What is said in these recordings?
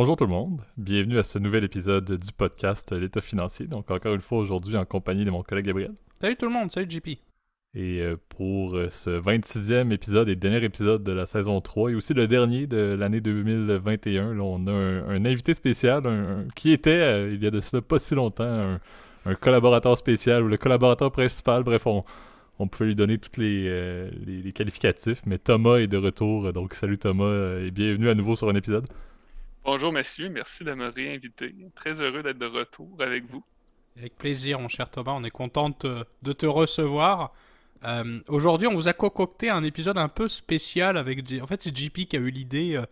Bonjour tout le monde, bienvenue à ce nouvel épisode du podcast L'État financier. Donc encore une fois aujourd'hui en compagnie de mon collègue Gabriel. Salut tout le monde, salut JP. Et euh, pour euh, ce 26e épisode et dernier épisode de la saison 3 et aussi le dernier de l'année 2021, là, on a un, invité spécial qui était, euh, il y a de cela pas si longtemps, un, collaborateur spécial ou le collaborateur principal. Bref, on, on peut lui donner tous les, les, qualificatifs. Mais Thomas est de retour, donc salut Thomas et bienvenue à nouveau sur un épisode. Bonjour messieurs, merci de me réinviter. Très heureux d'être de retour avec vous. Avec plaisir, mon cher Thomas, on est content de te recevoir. Euh, aujourd'hui, on vous a concocté un épisode un peu spécial avec. En fait, c'est JP qui a eu l'idée euh,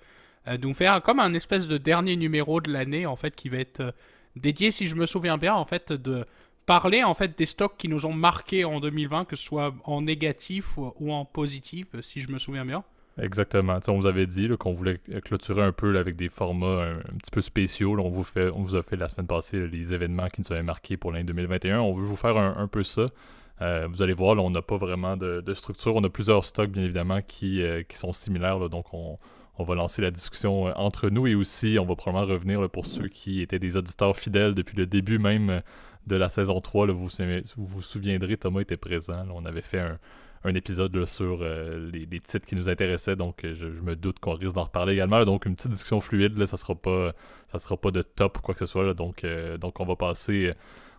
euh, de nous faire comme un espèce de dernier numéro de l'année, en fait, qui va être dédié, si je me souviens bien, en fait, de parler en fait des stocks qui nous ont marqués en 2020, que ce soit en négatif ou, en positif, si je me souviens bien. Exactement. on vous avait dit qu'on voulait clôturer un peu avec des formats un, petit peu spéciaux. on, vous fait, on vous a fait la semaine passée les événements qui nous avaient marqués pour l'année 2021. On veut vous faire un, peu ça. Euh, vous allez voir, là, on n'a pas vraiment de, structure. On a plusieurs stocks, bien évidemment, qui, euh, qui sont similaires. donc, on, va lancer la discussion euh, entre nous et aussi, on va probablement revenir pour ceux qui étaient des auditeurs fidèles depuis le début même de la saison 3. vous, vous vous souviendrez, Thomas était présent. on avait fait un, un épisode sur euh, les, titres qui nous intéressaient, donc euh, je, me doute qu'on risque d'en reparler également. donc une petite discussion fluide, ça sera pas ça sera pas de top ou quoi que ce soit. donc, euh, donc on va passer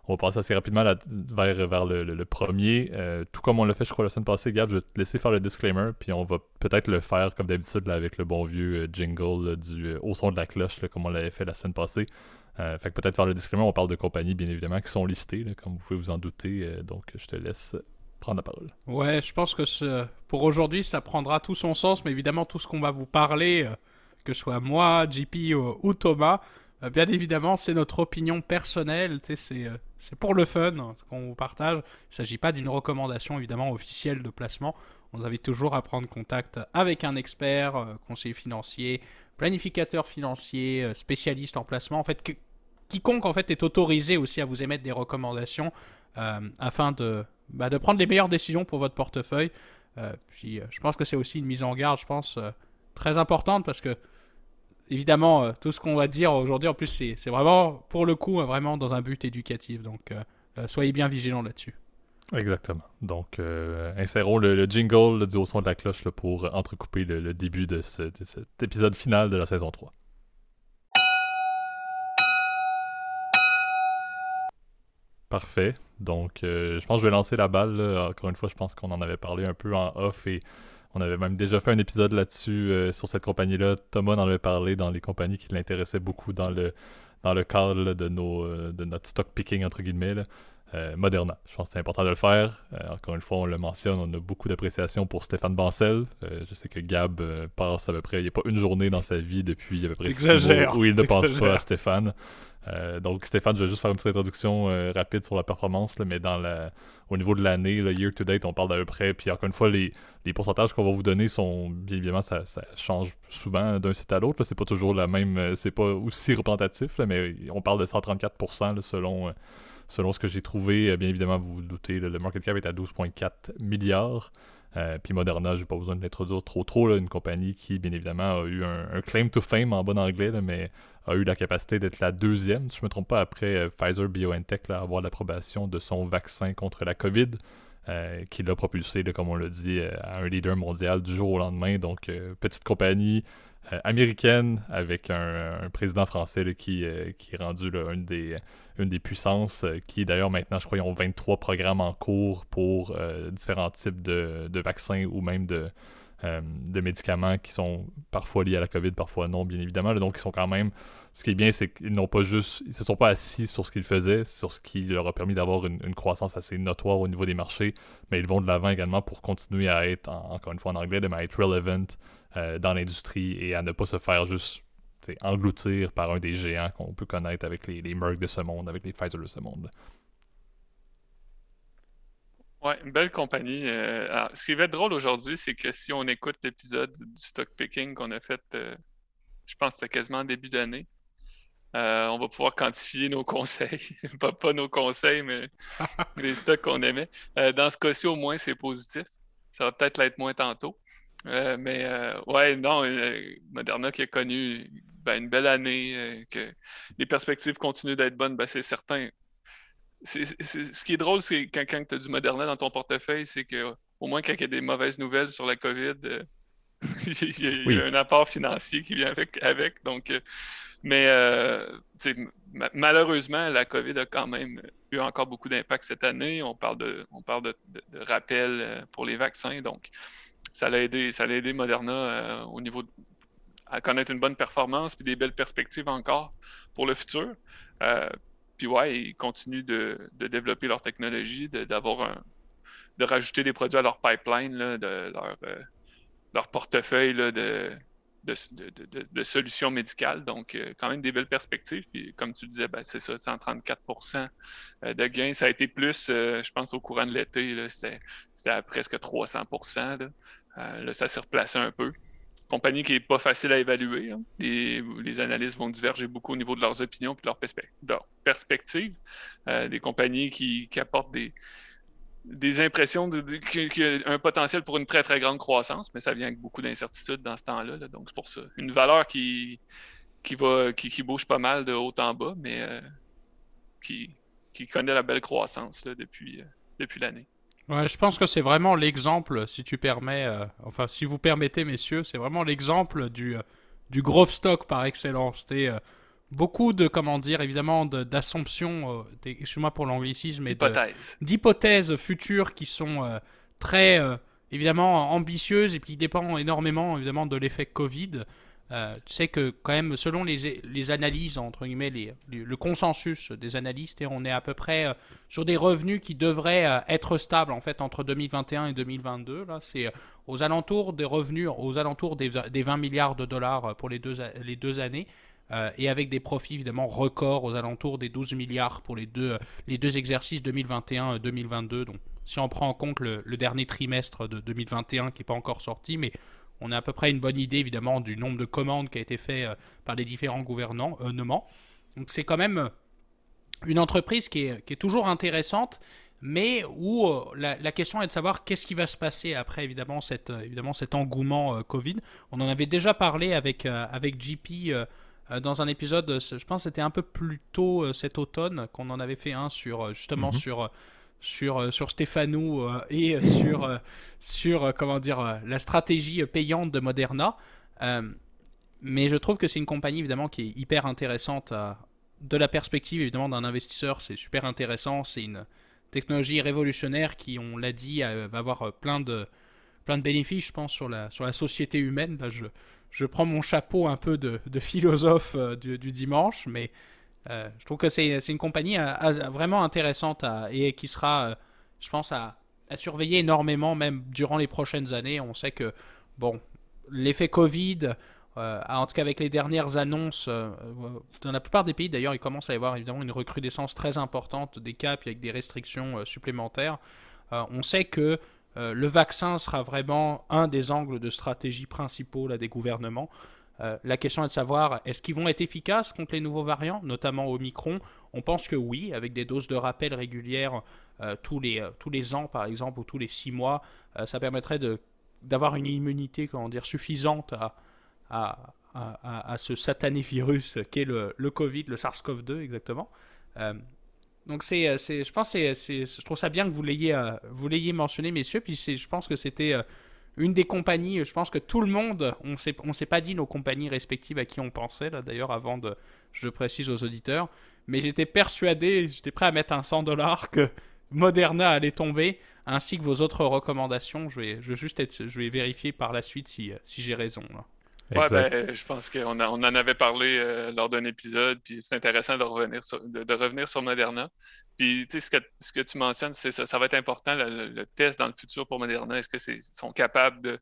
on va passer assez rapidement vers, vers le, premier. tout comme on l'a fait, je crois, la semaine passée, Gab, je vais te laisser faire le disclaimer, puis on va peut-être le faire comme d'habitude avec le bon vieux jingle du au son de la cloche, comme on l'avait fait la semaine passée. fait que peut-être faire le disclaimer, on parle de compagnies, bien évidemment, qui sont listées, comme vous pouvez vous en douter. donc je te laisse prendre la parole. Ouais, je pense que pour aujourd'hui, ça prendra tout son sens, mais évidemment, tout ce qu'on va vous parler, euh, que ce soit moi, JP ou, Thomas, euh, bien évidemment, c'est notre opinion personnelle, c'est euh, c'est pour le fun hein, qu'on vous partage. Il ne s'agit pas d'une recommandation, évidemment, officielle de placement. On vous invite toujours à prendre contact avec un expert, conseiller financier, planificateur financier, spécialiste en placement. En fait, quiconque en fait est autorisé aussi à vous émettre des recommandations afin de bah, de prendre les meilleures décisions pour votre portefeuille. Euh, puis, euh, je pense que c'est aussi une mise en garde, je pense, euh, très importante parce que, évidemment, tout ce qu'on va dire aujourd'hui, en plus, c'est vraiment, pour le coup, vraiment dans un but éducatif. Donc, soyez bien vigilants là-dessus. Exactement. Donc, insérons le, jingle du haut son de la cloche pour entrecouper le, début de, cet épisode final de la saison 3. Parfait. Donc, euh, je pense que je vais lancer la balle. Encore une fois, je pense qu'on en avait parlé un peu en off et on avait même déjà fait un épisode là-dessus euh, sur cette compagnie-là. Thomas en avait parlé dans les compagnies qui l'intéressaient beaucoup dans le, dans le cadre euh, de notre stock picking, entre guillemets. Moderna. Je pense que c'est important de le faire. encore une fois, on le mentionne, on a beaucoup d'appréciation pour Stéphane Bancel. je sais que Gab passe à peu près, il n'y a pas une journée dans sa vie depuis à peu près six mois où il ne pense pas à Stéphane. Euh, donc, Stéphane, je vais juste faire une petite introduction euh, rapide sur la performance, mais dans la, au niveau de l'année, year to date, on parle d'à peu près. Puis encore une fois, les, pourcentages qu'on va vous donner sont, bien évidemment, ça, change souvent d'un site à l'autre. C'est pas toujours la même, euh, c'est pas aussi représentatif, mais on parle de 134% selon, selon ce que j'ai trouvé. Bien évidemment, vous vous doutez, le market cap est à 12,4 milliards. puis Moderna, j'ai pas besoin de l'introduire trop trop, une compagnie qui, bien évidemment, a eu un, claim to fame en bon anglais, mais a eu la capacité d'être la deuxième, si je ne me trompe pas, après euh, Pfizer BioNTech, à avoir l'approbation de son vaccin contre la COVID, euh, qui l'a propulsé, comme on l'a dit, euh, à un leader mondial du jour au lendemain. Donc, petite compagnie américaine avec un, président français qui, qui est rendu une, des, une des puissances, qui d'ailleurs maintenant, je crois, ont 23 programmes en cours pour différents types de, de vaccins ou même de euh, de médicaments qui sont parfois liés à la COVID, parfois non, bien évidemment. donc, ils sont quand même. Ce qui est bien, c'est qu'ils n'ont pas juste. Ils se sont pas assis sur ce qu'ils faisaient, sur ce qui leur a permis d'avoir une, croissance assez notoire au niveau des marchés, mais ils vont de l'avant également pour continuer à être, encore une fois en anglais, de être relevant euh, dans l'industrie et à ne pas se faire juste engloutir par un des géants qu'on peut connaître avec les, les Merck de ce monde, avec les Pfizer de ce monde. Ouais, une belle compagnie. Euh, ce qui va être drôle aujourd'hui, c'est que si on écoute l'épisode du stock picking qu'on a fait, euh, je pense que c'était quasiment début d'année, euh, on va pouvoir quantifier nos conseils. pas, pas, nos conseils, mais les stocks qu'on aimait. dans ce cas-ci, au moins, c'est positif. Ça va peut-être l'être moins tantôt. Mais ouais, non, Moderna qui a connu ben, une belle année, que les perspectives continuent d'être bonnes, ben, c'est certain. ce qui est drôle, c'est quand, quand tu as du Moderna dans ton portefeuille, c'est que au moins quand il y a des mauvaises nouvelles sur la COVID, il, y a, un apport financier qui vient avec. avec donc, mais malheureusement, la COVID a quand même eu encore beaucoup d'impact cette année. On parle de, on parle de, rappel pour les vaccins. Donc, ça l'a aidé, Moderna au niveau à connaître une bonne performance puis des belles perspectives encore pour le futur. Euh, puis ouais, ils continuent de, développer leur technologie, d'avoir de rajouter des produits à leur pipeline, de leur, euh, leur portefeuille de, de, solutions médicales. Donc, euh, quand même des belles perspectives. Puis, comme tu disais, ben, c'est ça, 134% de gains. Ça a été plus, je pense, au courant de l'été. C'était à presque 300% là. ça s'est replacé un peu compagnie qui n'est pas facile à évaluer. Hein. Les, analystes vont diverger beaucoup au niveau de leurs opinions et de leurs, perspectives. Euh, des compagnies qui, apportent des, des impressions de, un potentiel pour une très très grande croissance, mais ça vient avec beaucoup d'incertitudes dans ce temps-là. donc c'est pour ça. Une valeur qui, qui, va, qui, bouge pas mal de haut en bas, mais euh, qui, qui connaît la belle croissance depuis, euh, depuis l'année. Ouais, je pense que c'est vraiment l'exemple, si tu permets, euh, enfin si vous permettez messieurs, c'est vraiment l'exemple du, du growth stock par excellence. Euh, beaucoup de, comment dire, évidemment, d'assomptions, excuse-moi pour l'anglicisme, mais d'hypothèses futures qui sont très, évidemment, ambitieuses et qui dépendent énormément, évidemment, de l'effet Covid. Euh, tu sais que quand même, selon les, les analyses, entre guillemets, les, le consensus des analystes, et on est à peu près euh, sur des revenus qui devraient euh, être stables en fait entre 2021 et 2022. Là, c'est aux alentours des revenus, aux alentours des, des 20 milliards de dollars pour les deux, les deux années. Et avec des profits évidemment records aux alentours des 12 milliards pour les deux, les deux exercices 2021-2022. Donc si on prend en compte le, dernier trimestre de 2021 qui n'est pas encore sorti, mais on a à peu près une bonne idée évidemment du nombre de commandes qui a été fait euh, par les différents gouvernements. Donc c'est quand même euh, une entreprise qui est, toujours intéressante, mais où euh, la, question est de savoir qu'est-ce qui va se passer après évidemment, cette, évidemment cet engouement Covid. On en avait déjà parlé avec, avec JP dans un épisode, je pense que c'était un peu plus tôt cet automne qu'on en avait fait un sur justement mhm. sur sur, euh, sur Stéphanou euh, et sur, euh, sur comment dire, la stratégie payante de Moderna. mais je trouve que c'est une compagnie évidemment qui est hyper intéressante de la perspective évidemment d'un investisseur. C'est super intéressant. C'est une technologie révolutionnaire qui, on l'a dit, va avoir plein de, plein de bénéfices, je pense, sur la, sur la société humaine. Là, je, je prends mon chapeau un peu de, philosophe du, du, dimanche, mais euh, je trouve que c'est une compagnie euh, vraiment intéressante et qui sera, euh, je pense, à, surveiller énormément, même durant les prochaines années. On sait que, bon, l'effet Covid, en tout cas avec les dernières annonces, dans la plupart des pays d'ailleurs, il commence à y avoir évidemment une recrudescence très importante des cas, puis avec des restrictions supplémentaires. on sait que le vaccin sera vraiment un des angles de stratégie principaux des gouvernements. Euh, la question est de savoir, est-ce qu'ils vont être efficaces contre les nouveaux variants, notamment Omicron? On pense que oui, avec des doses de rappel régulières euh, tous, les, euh, tous les ans, par exemple, ou tous les six mois, ça permettrait d'avoir une immunité comment dire, suffisante à, ce satané virus qu'est le Covid, le SARS-CoV-2 exactement. Donc c'est, je pense c'est, je trouve ça bien que vous l'ayez, vous l'ayez mentionné, messieurs, puis je pense que c'était une des compagnies, je pense que tout le monde, on s'est, on s'est pas dit nos compagnies respectives à qui on pensait, là d'ailleurs, avant de, je précise aux auditeurs, mais j'étais persuadé, j'étais prêt à mettre un 100 dollars que Moderna allait tomber, ainsi que vos autres recommandations. Je vais, je juste être, je vais vérifier par la suite si, si j'ai raison. Ouais, ben, je pense qu'on on en avait parlé euh, lors d'un épisode, puis c'est intéressant de revenir sur, de, revenir sur Moderna. Puis, tu sais, ce que, ce que tu mentionnes, c'est ça, ça va être important, le, test dans le futur pour Moderna. Est-ce qu'ils sont capables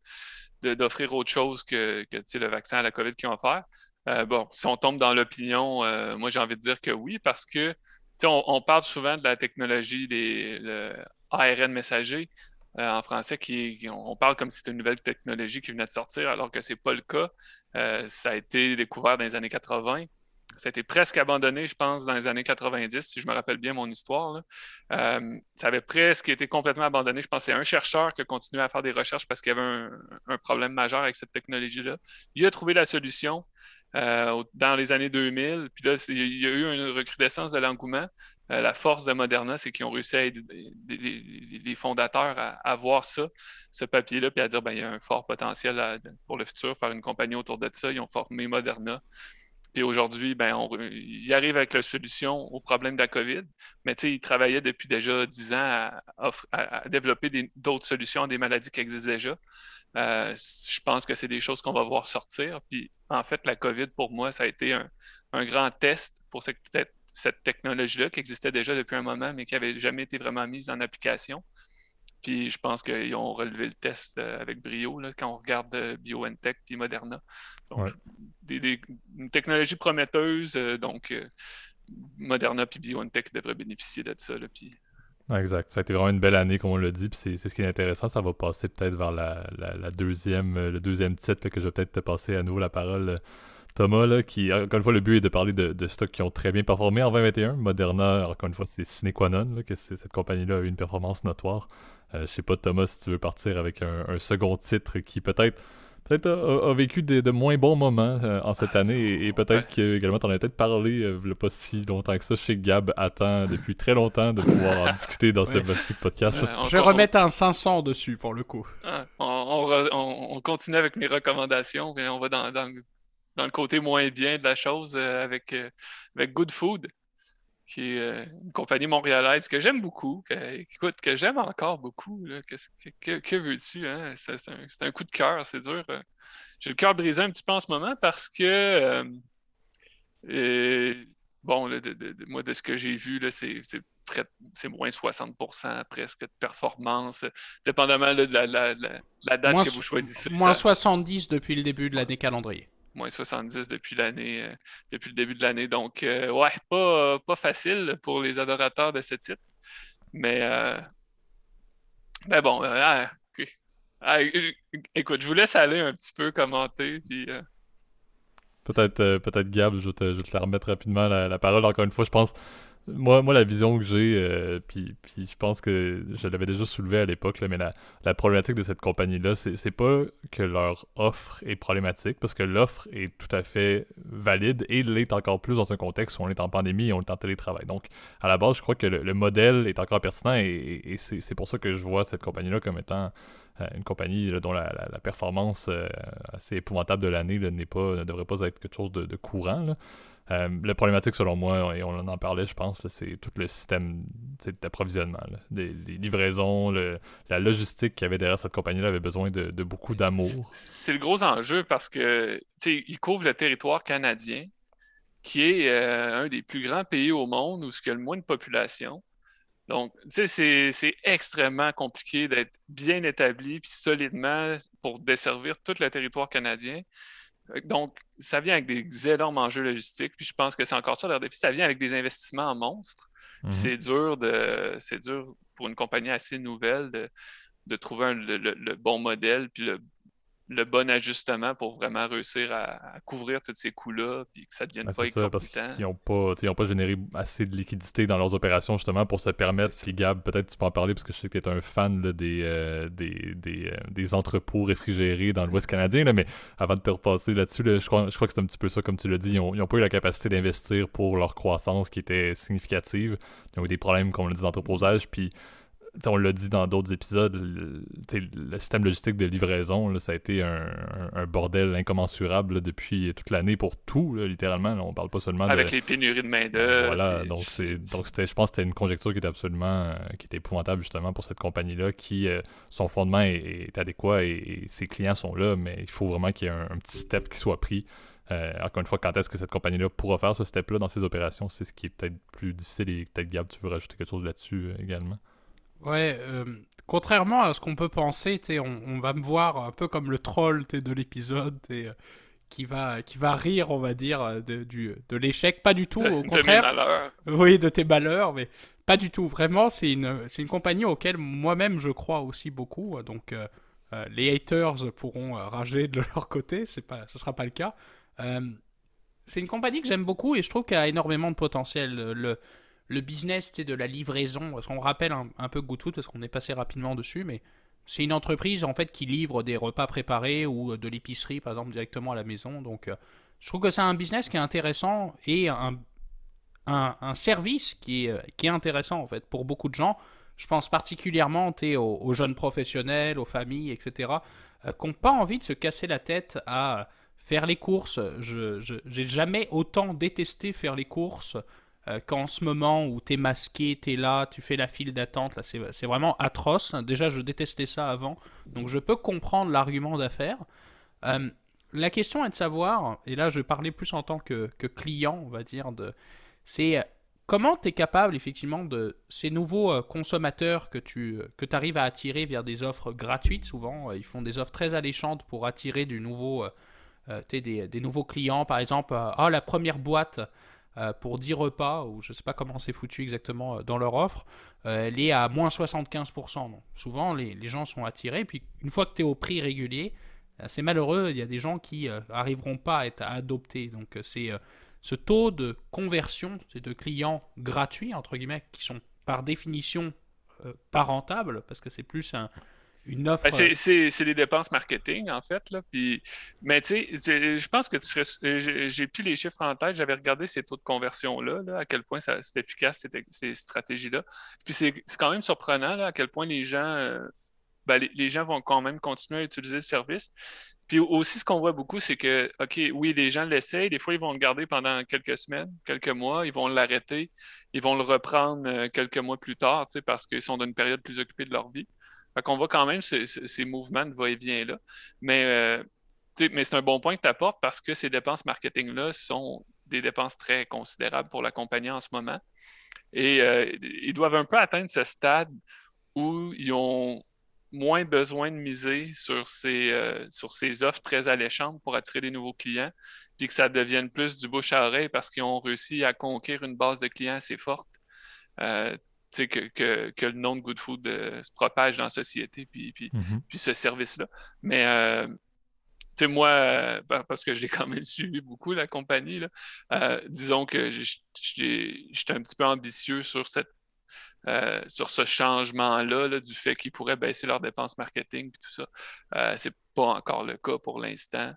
de, d'offrir autre chose que, que le vaccin à la COVID qu'ils ont offert? Euh, bon, si on tombe dans l'opinion, euh, moi j'ai envie de dire que oui, parce que on, on parle souvent de la technologie des le ARN messager. Euh, en français, on parle comme si c'était une nouvelle technologie qui venait de sortir, alors que ce n'est pas le cas. Euh, ça a été découvert dans les années 80. Ça a été presque abandonné, je pense, dans les années 90, si je me rappelle bien mon histoire. Euh, ça avait presque été complètement abandonné. Je pense que c'est un chercheur qui a continué à faire des recherches parce qu'il y avait un, problème majeur avec cette technologie-là. Il a trouvé la solution. dans les années 2000. Puis là, il y a eu une recrudescence de l'engouement. La force de Moderna, c'est qu'ils ont réussi à aider les, fondateurs à, voir ça, ce papier-là, puis à dire ben, il y a un fort potentiel pour le futur, faire une compagnie autour de ça. Ils ont formé Moderna. Puis aujourd'hui, ben, on, il arrive avec la solution au problème de la COVID, mais il travaillait depuis déjà 10 ans à, développer d'autres solutions à des maladies qui existent déjà. Euh, je pense que c'est des choses qu'on va voir sortir. Puis en fait, la COVID, pour moi, ça a été un, grand test pour cette, cette technologie-là qui existait déjà depuis un moment, mais qui n'avait jamais été vraiment mise en application. Puis je pense qu'ils ont relevé le test euh, avec brio là, quand on regarde euh, BioNTech puis Moderna. Donc, des, une technologie prometteuse, euh, donc Moderna puis BioNTech devraient bénéficier de ça. Là, puis... exact. Ça a été vraiment une belle année, comme on l'a dit. Puis c'est ce qui est intéressant. Ça va passer peut-être vers la, la, deuxième, le deuxième titre que je vais peut-être te passer à nouveau la parole. Thomas, là, qui, encore une fois, le but est de parler de, de stocks qui ont très bien performé en 2021. Moderna, encore une fois, c'est sine qua non, que cette compagnie-là a eu une performance notoire. Euh, je sais pas, Thomas, si tu veux partir avec un, second titre qui peut-être peut-être a, vécu de, moins bons moments euh, en cette ah, année et, peut-être que également t'en as peut-être parlé euh, pas si longtemps que ça. Je sais que Gab attend depuis très longtemps de pouvoir en discuter dans ce podcast. je vais remettre un 500 dessus pour le coup. Ah, on, continue avec mes recommandations et on va dans, dans, le côté moins bien de la chose avec, avec Good Food qui est euh, une compagnie montréalaise que j'aime beaucoup, que, écoute, que j'aime encore beaucoup. que, veux-tu? Hein? C'est un, coup de cœur, c'est dur. Euh. J'ai le cœur brisé un petit peu en ce moment parce que, euh, bon, moi, de ce que j'ai vu, c'est moins 60% presque de performance, dépendamment de la, date que vous choisissez. Moins 70 depuis le début de l'année calendrier moins 70 depuis l'année, euh, depuis le début de l'année. Donc, euh, ouais, pas, pas facile pour les adorateurs de ce titre. Mais, euh, ben bon, ah, ah, écoute, je vous laisse aller un petit peu commenter. Peut-être, peut-être Gab, je vais, te, je te la remettre rapidement la, parole. Encore une fois, je pense moi, moi, la vision que j'ai, euh, puis, puis je pense que je l'avais déjà soulevé à l'époque, mais la, problématique de cette compagnie-là, c'est pas que leur offre est problématique, parce que l'offre est tout à fait valide et l'est encore plus dans un contexte où on est en pandémie et on est en télétravail. Donc, à la base, je crois que le, modèle est encore pertinent et, c'est pour ça que je vois cette compagnie-là comme étant euh, une compagnie dont la, performance euh, assez épouvantable de l'année ne devrait pas être quelque chose de, courant. Euh, la problématique, selon moi, et on en parlait, je pense, c'est tout le système d'approvisionnement. Les, livraisons, la logistique qu'il y avait derrière cette compagnie-là avait besoin de, beaucoup d'amour. C'est le gros enjeu parce que il couvre le territoire canadien, qui est euh, un des plus grands pays au monde où il y a le moins de population. Donc, c'est extrêmement compliqué d'être bien établi puis solidement pour desservir tout le territoire canadien. Donc, ça vient avec des énormes enjeux logistiques. Puis je pense que c'est encore ça leur défi. Ça vient avec des investissements en monstres. Mhm. C'est dur de c'est dur pour une compagnie assez nouvelle de, de trouver le, le, bon modèle puis le le bon ajustement pour vraiment réussir à, couvrir tous ces coûts-là puis que ça ne devienne ben, pas exorbitant. Ils n'ont pas, pas généré assez de liquidité dans leurs opérations justement pour se permettre. Puis Gab, peut-être tu peux en parler parce que je sais que tu es un fan des, euh, des, des, euh, des, entrepôts réfrigérés dans l'Ouest canadien. Là, mais avant de te repasser là-dessus, je, crois, je crois que c'est un petit peu ça, comme tu l'as dit. Ils n'ont pas eu la capacité d'investir pour leur croissance qui était significative. Ils ont eu des problèmes, comme on l'a dit, d'entreposage. Puis on l'a dit dans d'autres épisodes, le, système logistique de livraison, ça a été un, bordel incommensurable depuis toute l'année pour tout, littéralement. on parle pas seulement Avec les pénuries de main-d'œuvre. Voilà, donc, c'est, donc je pense que c'était une conjecture qui était absolument euh, qui était épouvantable justement pour cette compagnie-là, qui euh, son fondement est, adéquat et, ses clients sont là, mais il faut vraiment qu'il y ait un, petit step qui soit pris. Euh, encore une fois, quand est-ce que cette compagnie-là pourra faire ce step-là dans ses opérations, c'est ce qui est peut-être plus difficile et peut-être Gab, tu veux rajouter quelque chose là-dessus également? Ouais, euh, contrairement à ce qu'on peut penser, on, on, va me voir un peu comme le troll de l'épisode, euh, qui va, qui va rire, on va dire, de, du, de l'échec. Pas du tout, au contraire. Oui, de tes malheurs, mais pas du tout. Vraiment, c'est une, une compagnie auquel moi-même je crois aussi beaucoup. Donc, euh, les haters pourront rager de leur côté, pas, ce sera pas le cas. c'est une compagnie que j'aime beaucoup et je trouve qu'elle a énormément de potentiel. Le, le business de la livraison, parce qu'on rappelle un, peu GoodFood parce qu'on est passé rapidement dessus, mais c'est une entreprise en fait qui livre des repas préparés ou euh, de l'épicerie par exemple directement à la maison. Donc euh, je trouve que c'est un business qui est intéressant et un, un, service qui est, qui est intéressant en fait pour beaucoup de gens. Je pense particulièrement aux, jeunes professionnels, aux familles, etc., euh, qui n'ont pas envie de se casser la tête à faire les courses. Je n'ai jamais autant détesté faire les courses euh, qu'en ce moment où tu es masqué, tu es là, tu fais la file d'attente. Là, c'est vraiment atroce. Déjà, je détestais ça avant. Donc, je peux comprendre l'argument d'affaires. Euh, la question est de savoir, et là, je vais parler plus en tant que, que client, on va dire, de c'est comment tu es capable effectivement de ces nouveaux euh, consommateurs que tu que arrives à attirer via des offres gratuites souvent, euh, ils font des offres très alléchantes pour attirer du nouveau, euh, des, des, nouveaux clients par exemple, ah la première boîte pour 10 repas, ou je sais pas comment c'est foutu exactement dans leur offre, elle est à moins 75%. Donc, souvent les, les, gens sont attirés, puis une fois que tu es au prix régulier, c'est malheureux, il y a des gens qui arriveront pas à être adoptés. Donc c'est ce taux de conversion de clients gratuits, entre guillemets, qui sont par définition euh, pas rentables, parce que c'est plus une offre. Ben, c'est des dépenses marketing, en fait. Là. Puis, mais tu sais, je pense que tu serais. J'ai plus les chiffres en tête. J'avais regardé ces taux de conversion-là, à quel point c'est efficace, ces stratégies-là. Puis c'est quand même surprenant à quel point les gens. Euh, ben, les, gens vont quand même continuer à utiliser le service. Puis aussi, ce qu'on voit beaucoup, c'est que, OK, oui, les gens l'essayent. Des fois, ils vont le garder pendant quelques semaines, quelques mois. Ils vont l'arrêter. Ils vont le reprendre euh, quelques mois plus tard, parce qu'ils sont dans une période plus occupée de leur vie. Fait qu'on voit quand même ces, mouvements de va-et-vient-là. Mais, euh, mais c'est un bon point que tu apportes parce que ces dépenses marketing-là sont des dépenses très considérables pour la compagnie en ce moment. Et euh, ils doivent un peu atteindre ce stade où ils ont moins besoin de miser sur ces, euh, sur ces offres très alléchantes pour attirer des nouveaux clients, puis que ça devienne plus du bouche à oreille parce qu'ils ont réussi à conquérir une base de clients assez forte. Que, que, que, le nom de Good Food euh, se propage dans la société, puis, puis, puis ce service-là. Mais moi, parce que j'ai quand même suivi beaucoup la compagnie, là, disons que j'étais un petit peu ambitieux sur cette euh, sur ce changement-là, du fait qu'ils pourraient baisser leurs dépenses marketing et tout ça. Euh, c'est pas encore le cas pour l'instant.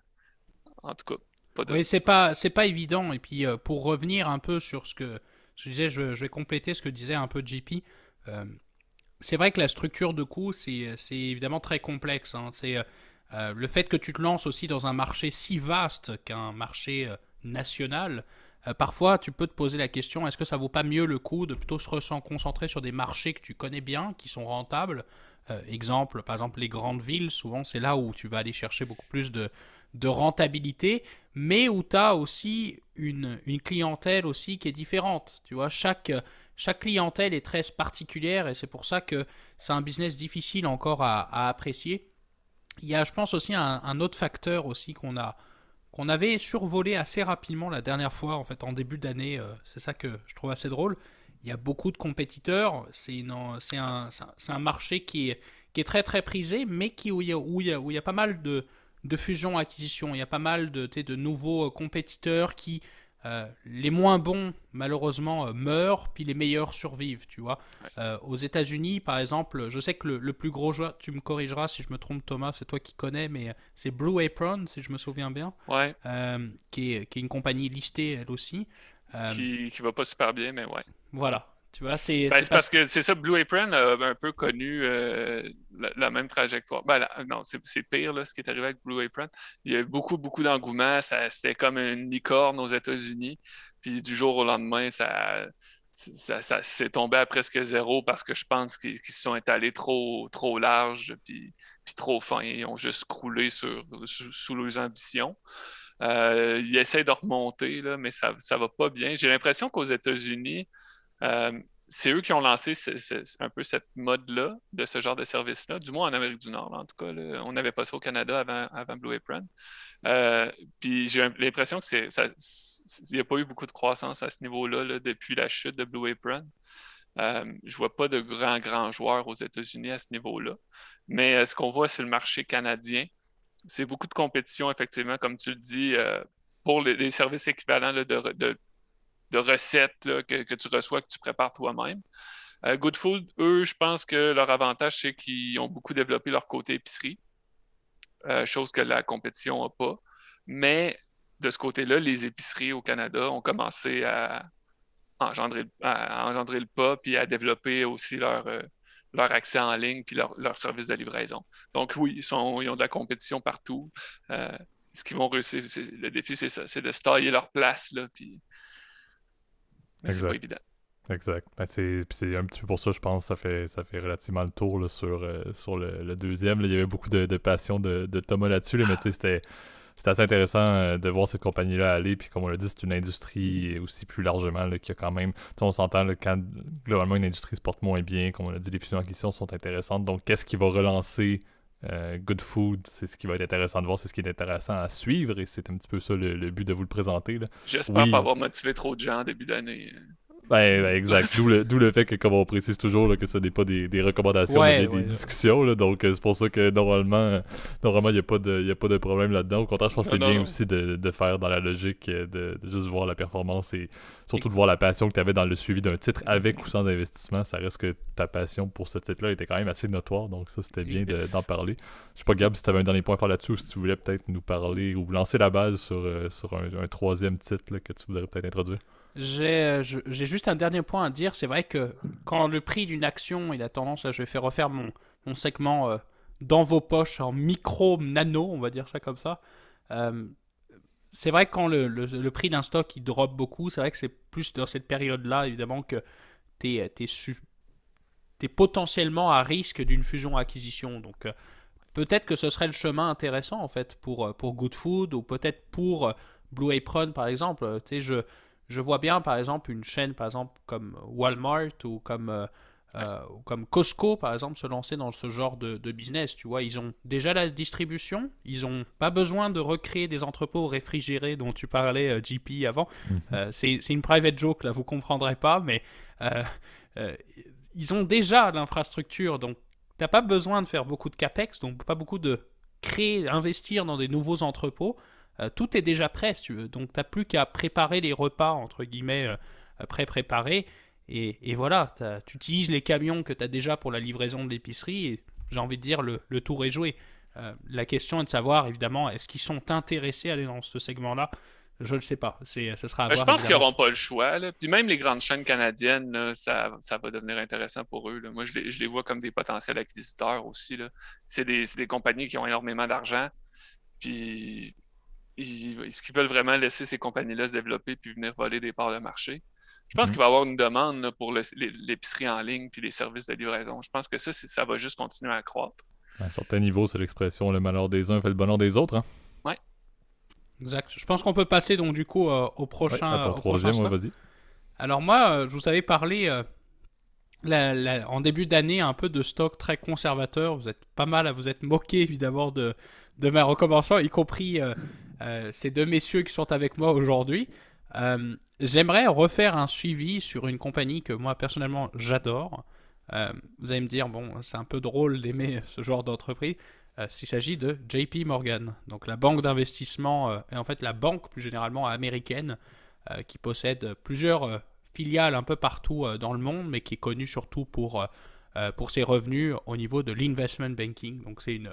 En tout cas, pas de... Oui, c'est pas, évident. Et puis, euh, pour revenir un peu sur ce que je disais, je, vais compléter ce que disait un peu JP. c'est vrai que la structure de coût, c'est, évidemment très complexe. Hein. C'est le fait que tu te lances aussi dans un marché si vaste qu'un marché national. Euh, parfois, tu peux te poser la question est-ce que ça vaut pas mieux le coup de plutôt se concentrer sur des marchés que tu connais bien, qui sont rentables? Euh, Exemple, par exemple, les grandes villes, souvent, c'est là où tu vas aller chercher beaucoup plus de, rentabilité, mais où tu as aussi une, clientèle aussi qui est différente. Tu vois, chaque, chaque clientèle est très particulière et c'est pour ça que c'est un business difficile encore à, apprécier. Il y a, je pense, aussi un autre facteur aussi qu'on a qu'on avait survolé assez rapidement la dernière fois, en fait, en début d'année. Euh, c'est ça que je trouve assez drôle. Il y a beaucoup de compétiteurs. C'est un, un, marché qui est, qui est très très prisé, mais qui, où, il y où, il y a, où il y a pas mal de, de fusions-acquisitions. Il y a pas mal de, de nouveaux euh, compétiteurs qui euh, les moins bons, malheureusement, euh, meurent, puis les meilleurs survivent, tu vois. Euh, aux États-Unis, par exemple, je sais que le, plus gros joueur, tu me corrigeras si je me trompe, Thomas, c'est toi qui connais, mais c'est Blue Apron, si je me souviens bien. Ouais. qui, est, qui, est, une compagnie listée, elle aussi. qui, qui va pas super bien, mais ouais. Voilà. Tu vois, c'est. Ben, parce... que c'est ça, Blue Apron a un peu connu euh, la, même trajectoire. Ben, non, c'est pire là, ce qui est arrivé avec Blue Apron. Il y a eu beaucoup, beaucoup d'engouement. C'était comme une licorne aux États-Unis. Puis du jour au lendemain, ça, ça, ça s'est tombé à presque zéro parce que je pense qu'ils se sont étalés trop, trop large puis, puis trop fins. Ils ont juste croulé sur, sous leurs ambitions. Euh, ils essayent de remonter, là, mais ça ne va pas bien. J'ai l'impression qu'aux États-Unis, c'est eux qui ont lancé un peu cette mode-là, de ce genre de service-là, du moins en Amérique du Nord, en tout cas. on n'avait pas ça au Canada avant, Blue Apron. Euh, puis j'ai l'impression qu'il n'y a pas eu beaucoup de croissance à ce niveau-là depuis la chute de Blue Apron. Euh, je ne vois pas de grands, grands joueurs aux États-Unis à ce niveau-là. Mais ce qu'on voit sur le marché canadien, c'est beaucoup de compétition, effectivement, comme tu le dis, pour les, services équivalents de de recettes que, tu reçois, que tu prépares toi-même. Euh, Good Food, eux, je pense que leur avantage, c'est qu'ils ont beaucoup développé leur côté épicerie, euh, chose que la compétition n'a pas. Mais de ce côté-là, les épiceries au Canada ont commencé à engendrer, engendrer le pas, puis à développer aussi leur, euh, leur accès en ligne, puis leur, leur, service de livraison. Donc oui, ils ont de la compétition partout. Euh, ce qu'ils vont réussir, le défi, c'est ça, c'est de se tailler leur place, là, puis... Mais c'est pas évident. Exact. Ben, c'est, un petit peu pour ça, je pense, ça fait, ça fait relativement le tour sur, euh, sur le, deuxième. il y avait beaucoup de, passion de, Thomas là-dessus, mais c'était, assez intéressant euh, de voir cette compagnie-là aller. Puis comme on l'a dit, c'est une industrie aussi plus largement qui a quand même. On s'entend quand globalement une industrie se porte moins bien, comme on l'a dit, les fusions-acquisitions sont intéressantes. Donc qu'est-ce qui va relancer euh, Good Food, c'est ce qui va être intéressant de voir, c'est ce qui est intéressant à suivre et c'est un petit peu ça le, but de vous le présenter. J'espère pas avoir motivé trop de gens en début d'année. Ben, ben, exact. D'où le, le, fait que, comme on précise toujours, là, que ce n'est pas des, des recommandations, mais des, discussions. Là, donc, euh, c'est pour ça que normalement, normalement, il n'y a, pas de, a pas de problème là-dedans. Au contraire, je pense que c'est bien aussi de, de, faire dans la logique euh, de, de, juste voir la performance et surtout de voir la passion que tu avais dans le suivi d'un titre avec ou sans investissement. Ça reste que ta passion pour ce titre-là était quand même assez notoire. Donc, ça, c'était bien d'en parler. Je sais pas, Gab, si tu avais un dernier point à faire là-dessus ou si tu voulais peut-être nous parler ou lancer la base sur, euh, sur un, un, troisième titre que tu voudrais peut-être introduire. Euh, j'ai juste un dernier point à dire. C'est vrai que quand le prix d'une action, il a tendance, là je vais faire refaire mon, mon segment euh, dans vos poches en micro-nano, on va dire ça comme ça. Euh, c'est vrai que quand le, le, prix d'un stock il drop beaucoup, c'est vrai que c'est plus dans cette période-là, évidemment, que tu es, es, potentiellement à risque d'une fusion-acquisition. Donc peut-être que ce serait le chemin intéressant en fait pour, pour Good Food ou peut-être pour Blue Apron par exemple. Tu sais, je je vois bien, par exemple, une chaîne, par exemple, comme Walmart ou comme, euh, euh, comme Costco, par exemple, se lancer dans ce genre de, business. Tu vois, ils ont déjà la distribution, ils n'ont pas besoin de recréer des entrepôts réfrigérés dont tu parlais, euh, JP, avant. Mhm. c'est une private joke, là, vous comprendrez pas, mais ils ont déjà l'infrastructure, donc tu n'as pas besoin de faire beaucoup de capex, donc pas beaucoup de créer, investir dans des nouveaux entrepôts. Euh, tout est déjà prêt, si tu veux. Donc, tu n'as plus qu'à préparer les repas, entre guillemets, euh, pré-préparés. Et, voilà, tu utilises les camions que tu as déjà pour la livraison de l'épicerie. Et j'ai envie de dire, le, tour est joué. Euh, la question est de savoir, évidemment, est-ce qu'ils sont intéressés à aller dans ce segment-là? Je ne sais pas. C'est, ce sera ben, je pense qu'ils n'auront pas le choix. Puis même les grandes chaînes canadiennes, ça, ça, va devenir intéressant pour eux. Moi, je les, je les, vois comme des potentiels acquisiteurs aussi. C'est, des, c'est des compagnies qui ont énormément d'argent. Puis est-ce qu'ils veulent vraiment laisser ces compagnies-là se développer puis venir voler des parts de marché? Je pense mhm. qu'il va y avoir une demande pour l'épicerie en ligne puis les services de livraison. Je pense que ça, ça va juste continuer à croître. À un certain niveau, c'est l'expression le malheur des uns fait le bonheur des autres. Hein? Oui. Exact. Je pense qu'on peut passer donc du coup euh, au prochain. Ouais, troisième, vas-y. Alors moi, euh, je vous avais parlé euh, en début d'année un peu de stock très conservateur. Vous êtes pas mal à vous être moqué évidemment de, de ma recommandation, y compris euh, ces deux messieurs qui sont avec moi aujourd'hui. Euh, j'aimerais refaire un suivi sur une compagnie que moi personnellement j'adore. Euh, vous allez me dire, bon, c'est un peu drôle d'aimer ce genre d'entreprise. S'il s'agit de JP Morgan, donc la banque d'investissement, et en fait la banque plus généralement américaine, qui possède plusieurs filiales un peu partout dans le monde, mais qui est connue surtout pour, pour ses revenus au niveau de l'investment banking. Donc c'est une,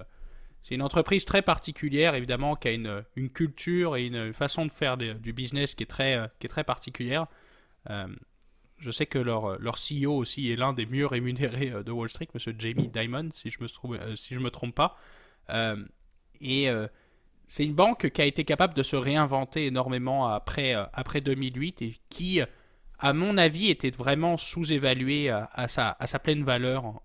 c'est une entreprise très particulière, évidemment, qui a une, une culture et une façon de faire du business qui est très, euh, qui est très particulière. Euh, je sais que leur, leur CEO aussi est l'un des mieux rémunérés euh, de Wall Street, monsieur Jamie Dimon, si je me, si me trompe pas. et c'est une banque qui a été capable de se réinventer énormément après, après 2008 et qui, à mon avis, était vraiment sous-évaluée à, sa, à sa pleine valeur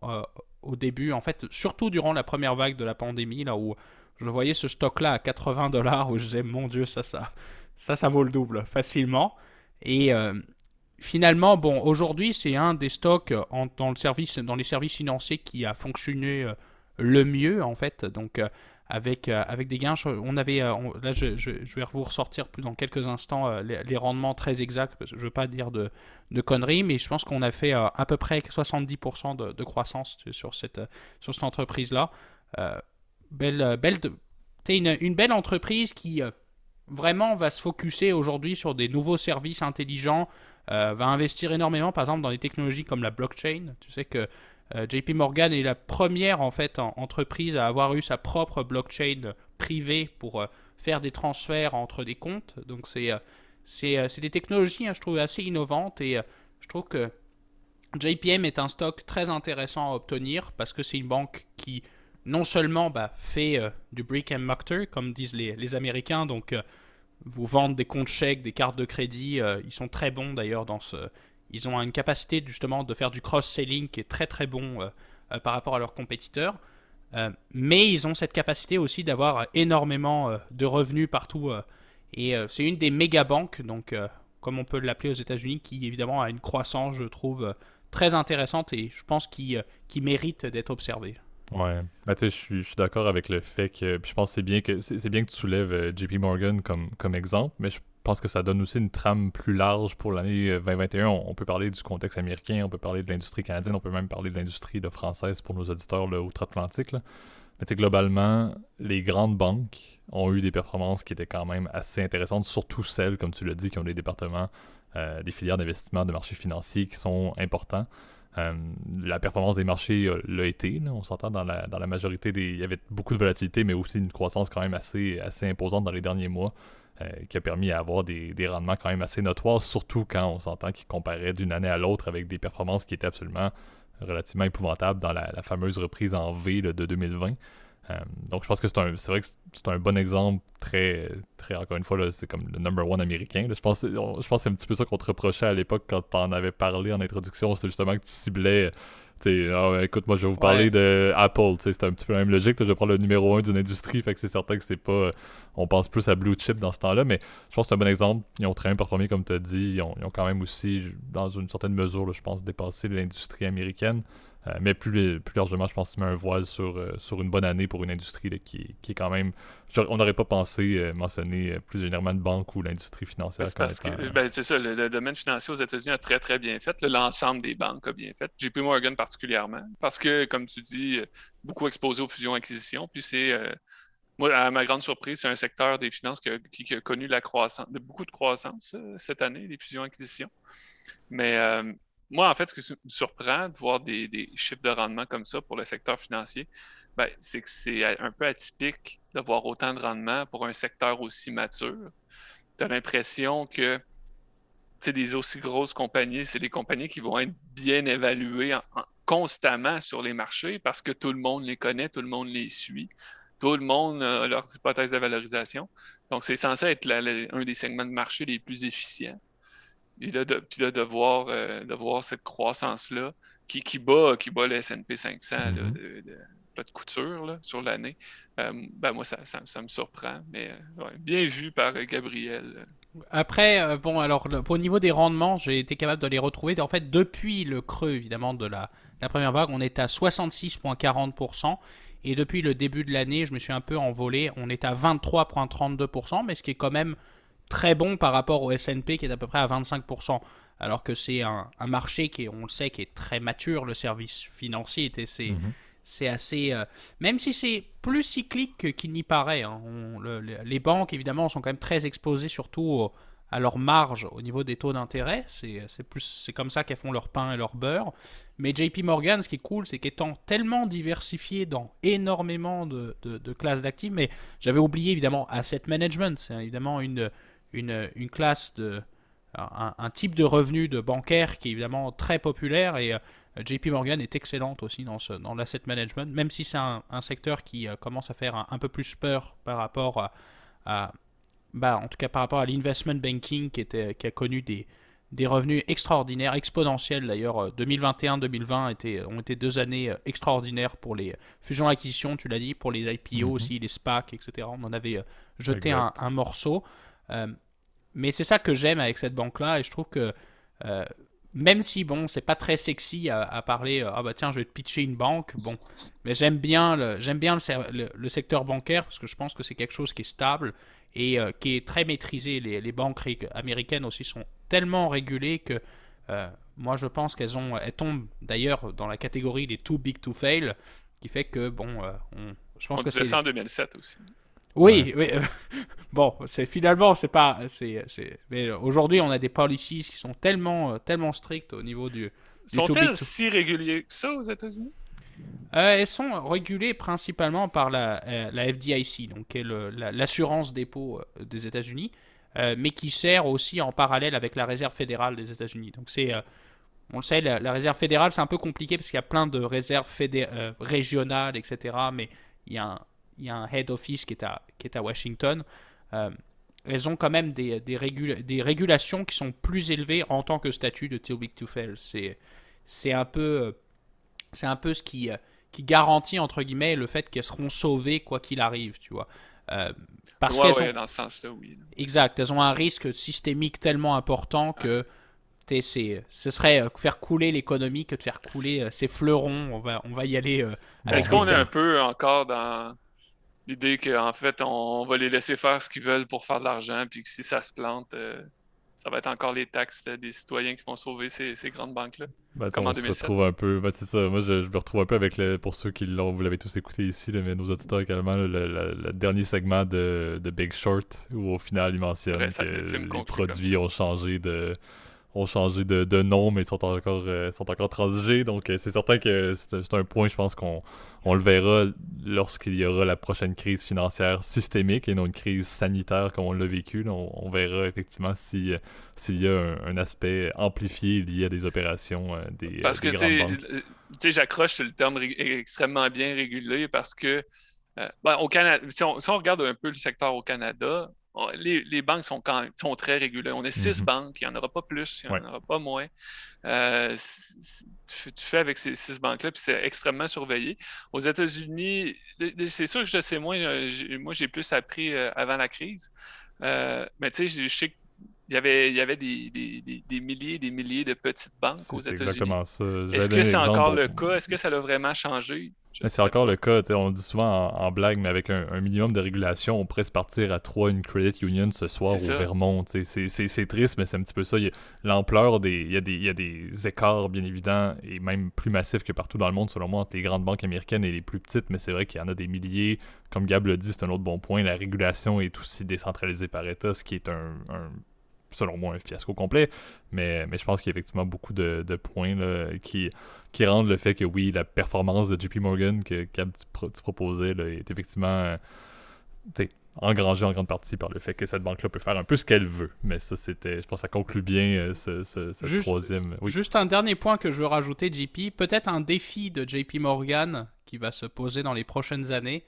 au début, en fait, surtout durant la première vague de la pandémie, là où je voyais ce stock-là à 80 dollars, où je disais, mon Dieu, ça, ça, ça, ça vaut le double, facilement. Et euh, finalement, bon, aujourd'hui, c'est un des stocks en, dans, le service, dans les services financiers qui a fonctionné euh, le mieux, en fait. Donc, euh, avec, euh, avec des gains. On avait, euh, là, je, je, vais vous ressortir dans quelques instants euh, les, rendements très exacts, je ne veux pas dire de, de, conneries, mais je pense qu'on a fait à peu près 70% de, de, croissance sur cette, sur cette entreprise-là. belle, belle, une, une, belle entreprise qui vraiment va se focuser aujourd'hui sur des nouveaux services intelligents, va investir énormément, par exemple, dans des technologies comme la blockchain. Tu sais que JP Morgan est la première en fait entreprise à avoir eu sa propre blockchain privée pour euh, faire des transferts entre des comptes. Donc c'est c'est des technologies, hein, je trouve, assez innovantes et je trouve que JPM est un stock très intéressant à obtenir parce que c'est une banque qui non seulement bah, fait du brick and mortar, comme disent les, les Américains, donc vous vendent des comptes chèques, des cartes de crédit, ils sont très bons d'ailleurs dans ce... Ils ont une capacité justement de faire du cross-selling qui est très très bon par rapport à leurs compétiteurs. Euh, mais ils ont cette capacité aussi d'avoir énormément euh, de revenus partout. Euh, et c'est une des méga banques, donc comme on peut l'appeler aux États-Unis, qui évidemment a une croissance, je trouve, très intéressante et je pense qui, qui mérite d'être observée. Ouais, bah, je suis, d'accord avec le fait que. je pense que c'est bien que bien que tu soulèves JP Morgan comme, comme exemple, mais je pense que ça donne aussi une trame plus large pour l'année 2021. Euh, on, peut parler du contexte américain, on peut parler de l'industrie canadienne, on peut même parler de l'industrie française pour nos auditeurs outre-Atlantique. Mais globalement, les grandes banques ont eu des performances qui étaient quand même assez intéressantes, surtout celles, comme tu l'as dit, qui ont des départements, euh, des filières d'investissement de marchés financiers qui sont importants. Euh, la performance des marchés l'a été. On s'entend dans la, dans la majorité des. Il y avait beaucoup de volatilité, mais aussi une croissance quand même assez, assez imposante dans les derniers mois. Euh, qui a permis d'avoir des, des, rendements quand même assez notoires, surtout quand on s'entend qu'ils comparaient d'une année à l'autre avec des performances qui étaient absolument relativement épouvantables dans la, fameuse reprise en V de 2020. Euh, donc je pense que c'est vrai que c'est un bon exemple très très encore une fois c'est comme le number one américain je pense je pense que c'est un petit peu ça qu'on te reprochait à l'époque quand tu en avais parlé en introduction c'est justement que tu ciblais ah écoute, moi je vais vous parler de Apple, c'est un petit peu la même logique. je vais prendre le numéro 1 d'une industrie, fait que c'est certain que c'est pas. Euh, on pense plus à Blue Chip dans ce temps-là, mais je pense que c'est un bon exemple. Ils ont très bien performé, comme tu as dit. Ils ont, quand même aussi, dans une certaine mesure, je pense, dépassé l'industrie américaine. Euh, mais plus, plus largement, je pense que tu mets un voile sur, euh, sur une bonne année pour une industrie qui, qui, est quand même. on n'aurait pas pensé euh, mentionner plus généralement une banque ou l'industrie financière. Ben, c'est ça, le, domaine financier aux États-Unis a très très bien fait. L'ensemble des banques a bien fait. JP Morgan particulièrement. Parce que, comme tu dis, beaucoup exposé aux fusions-acquisitions. Puis c'est. moi, à ma grande surprise, c'est un secteur des finances qui a, connu la croissance, de beaucoup de croissance cette année, les fusions-acquisitions. Mais moi, en fait, ce qui me surprend de voir des, chiffres de rendement comme ça pour le secteur financier, ben, c'est que c'est un peu atypique de voir autant de rendement pour un secteur aussi mature. Tu as l'impression que des aussi grosses compagnies, c'est des compagnies qui vont être bien évaluées constamment sur les marchés parce que tout le monde les connaît, tout le monde les suit, tout le monde a leurs hypothèses de valorisation. Donc, c'est censé être un des segments de marché les plus efficients. Et là, de, puis là, de voir, euh, de voir cette croissance-là qui, qui, bat, qui bat le S&P 500, mm-hmm. de, de couture sur l'année, euh, ben moi, ça, ça, me surprend. Mais euh, bien vu par Gabriel. Après, bon, alors au niveau des rendements, j'ai été capable de les retrouver. En fait, depuis le creux, évidemment, de la, la première vague, on est à 66,40%. Et depuis le début de l'année, je me suis un peu envolé. On est à 23,32%, mais ce qui est quand même très bon par rapport au S&P qui est à peu près à 25%. Alors que c'est un, marché qui, on le sait, qui est très mature, le service financier. C'est c'est assez... Euh, même si c'est plus cyclique qu'il n'y paraît. Hein. les banques, évidemment, sont quand même très exposées, surtout à leur marge au niveau des taux d'intérêt. C'est comme ça qu'elles font leur pain et leur beurre. Mais JP Morgan, ce qui est cool, c'est qu'étant tellement diversifié dans énormément de, de classes d'actifs, mais j'avais oublié évidemment asset management, c'est évidemment une, une, une classe de. Un, type de revenu de bancaire qui est évidemment très populaire et euh, JP Morgan est excellente aussi dans, ce, dans l'asset management, même si c'est un, secteur qui euh, commence à faire un, peu plus peur par rapport à, bah, en tout cas par rapport à l'investment banking qui, était, qui a connu des, des revenus extraordinaires, exponentiels d'ailleurs. 2021-2020 euh, ont été deux années extraordinaires pour les fusions-acquisitions, tu l'as dit, pour les IPO mm-hmm. aussi, les SPAC, etc. On en avait jeté un, un, morceau. Mais c'est ça que j'aime avec cette banque-là, et je trouve que euh, même si, bon, c'est pas très sexy à, parler, euh, ah bah tiens, je vais te pitcher une banque, bon, mais j'aime bien, le, j'aime bien le, secteur bancaire parce que je pense que c'est quelque chose qui est stable et euh, qui est très maîtrisé. Les, les, banques américaines aussi sont tellement régulées que moi je pense qu'elles ont, elles tombent d'ailleurs dans la catégorie des too big to fail, qui fait que, bon, on, je pense que c'est. ça en 2007 aussi. Oui, oui. bon, c'est finalement c'est pas c'est mais aujourd'hui on a des policies qui sont tellement euh, tellement strictes au niveau du, Sont-elles si réguliers que ça aux États-Unis? Elles sont régulées principalement par la, la FDIC, donc qui est l'assurance dépôt des États-Unis, mais qui sert aussi en parallèle avec la Réserve fédérale des États-Unis. Donc c'est on le sait, la, réserve fédérale, c'est un peu compliqué parce qu'il y a plein de réserves euh, régionales, etc. Mais il y, a un, il y, a un, head office qui est à, qui est à Washington. Euh, elles ont quand même des, des, des, régulations qui sont plus élevées en tant que statut de too big to fail. C'est, un peu, c'est un peu ce qui, qui garantit entre guillemets le fait qu'elles seront sauvées quoi qu'il arrive, tu vois. Euh, parce qu'elles ont... dans ce sens-là, oui. Exact, elles ont un risque systémique tellement important que ce serait euh, faire couler l'économie que de faire couler euh, ces fleurons. On va, on va y aller. Euh, Est-ce qu'on est un peu encore dans l'idée qu'en fait, on va les laisser faire ce qu'ils veulent pour faire de l'argent, puis que si ça se plante, ça va être encore les taxes des citoyens qui vont sauver ces, grandes banques-là? Ben, on se retrouve un peu. Ben, c'est ça. Moi, je, me retrouve un peu avec, le, pour ceux qui l'ont, vous l'avez tous écouté ici, mais nos auditeurs également, le, dernier segment de, Big Short, où au final, il mentionne que les produits ont changé de ont changé de, de, nom, mais sont encore, euh, sont encore transigés. Donc, euh, c'est certain que c'est un point, je pense qu'on on le verra lorsqu'il y aura la prochaine crise financière systémique et non une crise sanitaire comme on l'a vécu. On, verra effectivement si, s'il y a un, aspect amplifié lié à des opérations euh, des, parce que, tu sais, j'accroche sur le terme extrêmement bien régulé parce que ben, au Canada, si on, regarde un peu le secteur au Canada, les, banques sont, quand, sont très régulées. On a six mhm. banques, il n'y en aura pas plus, il n'y en aura pas moins. Euh, tu, fais avec ces six banques-là, puis c'est extrêmement surveillé. Aux États-Unis, c'est sûr que je sais moins, euh, moi j'ai plus appris euh, avant la crise. mais tu sais, je sais qu'il y avait, il y avait des, des, des, milliers et des milliers de petites banques aux États-Unis. exactement ça. Est-ce que c'est encore le cas? Est-ce que ça a vraiment changé? C'est encore le cas, on dit souvent en, blague, mais avec un, minimum de régulation, on pourrait se partir à trois une credit union ce soir au Vermont. C'est triste, mais c'est un petit peu ça. L'ampleur des. Il y, a des, il y a des écarts bien évidents et même plus massifs que partout dans le monde, selon moi, entre les grandes banques américaines et les plus petites, mais c'est vrai qu'il y en a des milliers. Comme Gab l'a dit, c'est un autre bon point. La régulation est aussi décentralisée par État, ce qui est un selon moi, un fiasco complet. Mais, mais je pense qu'il y a effectivement beaucoup de, points qui, qui rendent le fait que oui, la performance de JP Morgan que tu, proposais est effectivement euh, engrangée en grande partie par le fait que cette banque-là peut faire un peu ce qu'elle veut. Mais ça, c'était, je pense que ça conclut bien euh, ce, ce, troisième. Juste un dernier point que je veux rajouter, JP. Peut-être un défi de JP Morgan qui va se poser dans les prochaines années.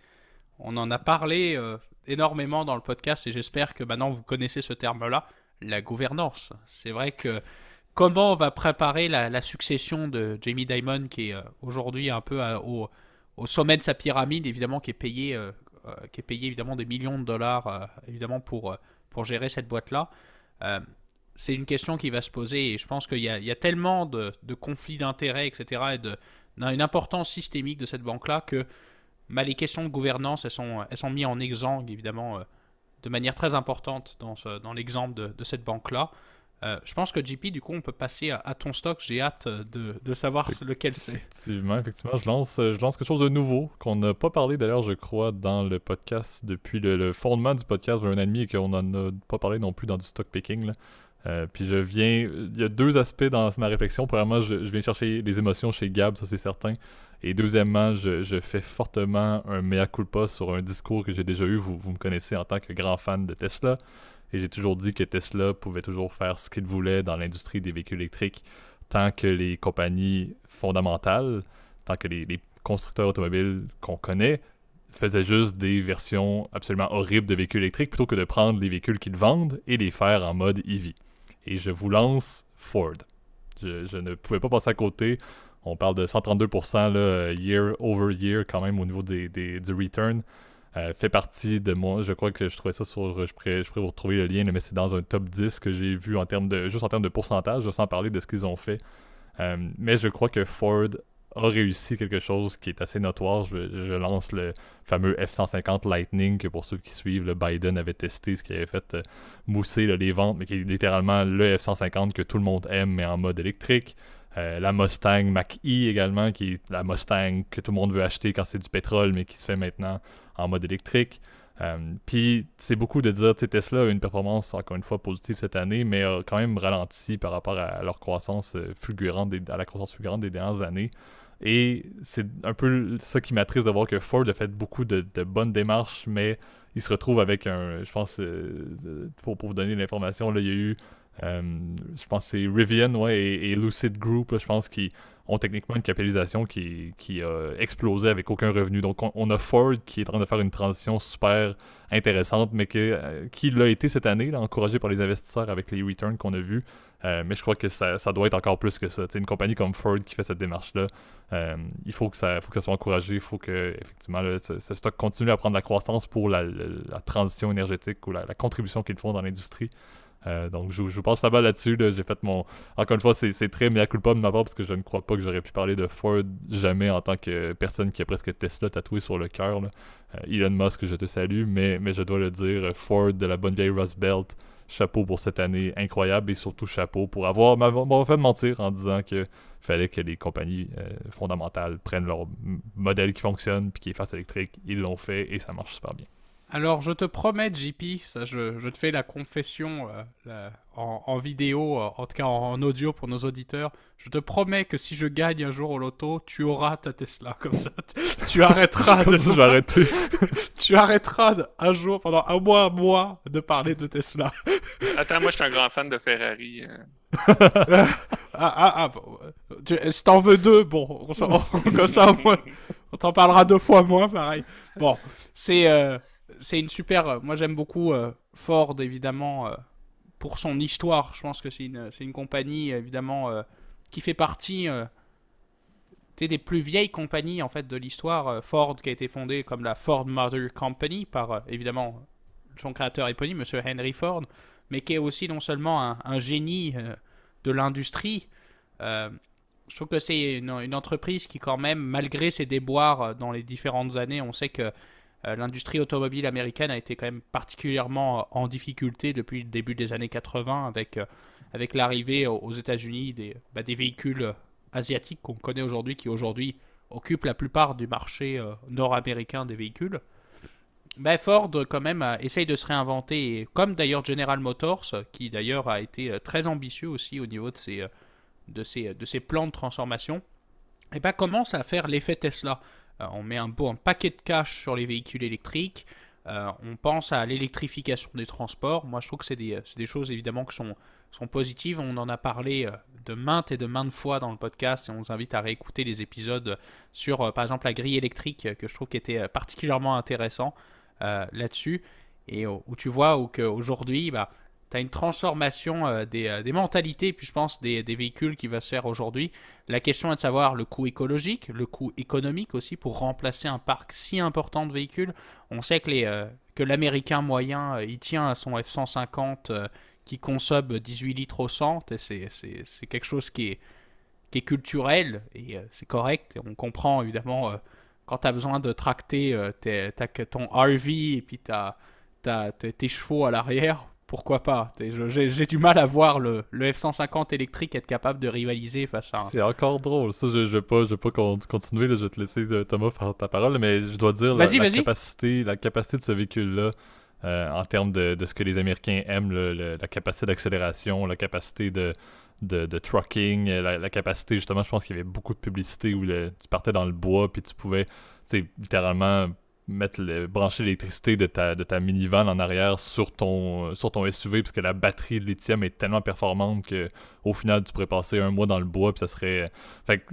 On en a parlé euh, énormément dans le podcast et j'espère que maintenant vous connaissez ce terme-là la gouvernance. C'est vrai que comment on va préparer la, succession de Jamie Dimon, qui est euh, aujourd'hui un peu euh, au, sommet de sa pyramide, évidemment, qui est payé, euh, qui est payé évidemment des millions de dollars, évidemment, pour, pour gérer cette boîte-là. c'est une question qui va se poser et je pense qu'il y, a tellement de, conflits d'intérêts, etc., et de, une importance systémique de cette banque-là que bah, les questions de gouvernance, elles sont, elles sont mises en exsangue, évidemment, de manière très importante dans, dans l'exemple de, cette banque-là. Euh, je pense que JP, du coup, on peut passer à, ton stock. J'ai hâte de, de savoir lequel c'est. Effectivement, effectivement, je lance, je lance quelque chose de nouveau qu'on n'a pas parlé d'ailleurs, je crois, dans le podcast depuis le, fondement du podcast un an et demi et qu'on n'en a pas parlé non plus dans du stock picking. Euh, puis je viens, il y a deux aspects dans ma réflexion. Premièrement, je, je viens chercher les émotions chez Gab, ça c'est certain. Et deuxièmement, je, fais fortement un mea culpa sur un discours que j'ai déjà eu. Vous, me connaissez en tant que grand fan de Tesla. Et j'ai toujours dit que Tesla pouvait toujours faire ce qu'il voulait dans l'industrie des véhicules électriques tant que les compagnies fondamentales, tant que les, constructeurs automobiles qu'on connaît faisaient juste des versions absolument horribles de véhicules électriques plutôt que de prendre les véhicules qu'ils vendent et les faire en mode EV. Et je vous lance Ford. Je, je, ne pouvais pas passer à côté. On parle de 132% là, year over year quand même au niveau des, du return. Euh, fait partie de moi. Je crois que je trouvais ça sur. Je pourrais, je pourrais vous retrouver le lien, mais c'est dans un top 10 que j'ai vu en termes de. juste en termes de pourcentage, sans parler de ce qu'ils ont fait. Euh, mais je crois que Ford a réussi quelque chose qui est assez notoire. Je, lance le fameux F-150 Lightning que pour ceux qui suivent, le Biden avait testé, ce qui avait fait euh, mousser les ventes, mais qui est littéralement le F-150 que tout le monde aime, mais en mode électrique. Euh, la Mustang Mach-E également, qui est la Mustang que tout le monde veut acheter quand c'est du pétrole, mais qui se fait maintenant en mode électrique. Euh, puis c'est beaucoup de dire, Tesla a une performance encore une fois positive cette année, mais a quand même ralenti par rapport à leur croissance euh, fulgurante, à la croissance fulgurante des dernières années. Et c'est un peu ça qui m'attriste de voir que Ford a fait beaucoup de, bonnes démarches, mais il se retrouve avec un. Je pense, pour, pour, vous donner l'information, il y a eu. Euh, je pense c'est Rivian et, Lucid Group, je pense, qui ont techniquement une capitalisation qui, qui a explosé avec aucun revenu. Donc, on, a Ford qui est en train de faire une transition super intéressante, mais que, euh, qui l'a été cette année, là, encouragé par les investisseurs avec les returns qu'on a vus. Euh, mais je crois que ça, doit être encore plus que ça. C'est une compagnie comme Ford qui fait cette démarche-là, il faut que, ça, faut que ça soit encouragé. Il faut que effectivement ce, stock continue à prendre la croissance pour la, transition énergétique ou la, contribution qu'ils font dans l'industrie. Euh, donc, je, vous passe la balle là-dessus. J'ai fait mon. Encore une fois, c'est très mea culpa de ma part parce que je ne crois pas que j'aurais pu parler de Ford jamais en tant que personne qui a presque Tesla tatoué sur le cœur. Elon Musk, je te salue, mais, mais je dois le dire, Ford de la bonne vieille Rust Belt, chapeau pour cette année incroyable et surtout chapeau pour avoir m'avoir fait mentir en disant que fallait que les compagnies euh, fondamentales prennent leur modèle qui fonctionne puis qui est face électrique. Ils l'ont fait et ça marche super bien. Alors, je te promets, JP, ça, je, te fais la confession euh, en, vidéo, euh, en tout cas en, audio pour nos auditeurs. Je te promets que si je gagne un jour au loto, tu auras ta Tesla comme ça. Tu, arrêteras de. arrêter. tu arrêteras un jour, pendant un mois, un mois, de parler de Tesla. Attends, moi, je suis un grand fan de Ferrari. Euh. ah, ah, ah si t'en veux deux, bon, comme ça, on t'en parlera deux fois moins, pareil. Bon, c'est c'est une super. Euh, moi, j'aime beaucoup euh, Ford, évidemment, euh, pour son histoire. Je pense que c'est une, une compagnie, évidemment, qui fait partie des plus vieilles compagnies en fait de l'histoire. Ford, qui a été fondée comme la Ford Motor Company par, évidemment, son créateur éponyme, Monsieur Henry Ford, mais qui est aussi non seulement un, génie de l'industrie. je trouve que c'est une, entreprise qui, quand même, malgré ses déboires dans les différentes années, on sait que l'industrie automobile américaine a été quand même particulièrement euh, en difficulté depuis le début des années 80 avec, euh, avec l'arrivée aux États-Unis des, bah, des véhicules asiatiques qu'on connaît aujourd'hui, qui aujourd'hui occupent la plupart du marché nord-américain des véhicules. Bah, Ford, quand même, essaye de se réinventer, comme d'ailleurs General Motors, qui d'ailleurs a été très ambitieux aussi au niveau de ses, de ses, de ses plans de transformation, et bah, commence à faire l'effet Tesla. Euh, on met un un paquet de cash sur les véhicules électriques. Euh, on pense à l'électrification des transports. Moi, je trouve que c'est des, choses évidemment qui sont, sont positives. On en a parlé euh, de maintes et de maintes fois dans le podcast et on vous invite à réécouter les épisodes sur, par exemple, la grille électrique que je trouve qui était particulièrement intéressant là-dessus. Et où tu vois qu'aujourd'hui, bah, as une transformation euh, euh, des, mentalités, puis je pense des, véhicules qui va se faire aujourd'hui. La question est de savoir le coût écologique, le coût économique aussi pour remplacer un parc si important de véhicules. On sait que, euh, que l'américain moyen, il tient à son F-150 qui consomme 18 litres au 100, et c'est quelque chose qui est, qui est culturel, et c'est correct. On comprend évidemment quand tu as besoin de tracter ton RV et puis tu as, tes chevaux à l'arrière pourquoi pas? J'ai du mal à voir le, le F-150 électrique être capable de rivaliser face à... C'est encore drôle. Ça, je ne vais pas, je pas continuer. je vais te laisser, euh, Thomas, faire ta parole. Mais je dois dire, la, capacité, la capacité de ce véhicule-là, euh, en termes de, ce que les Américains aiment, la capacité d'accélération, la capacité de, de, trucking, la, capacité, justement, je pense qu'il y avait beaucoup de publicité où tu partais dans le bois, puis tu pouvais, littéralement mettre brancher l'électricité de ta, de ta minivan en arrière sur ton, sur ton SUV parce que la batterie de lithium est tellement performante que au final tu pourrais passer un mois dans le bois puis ça serait fait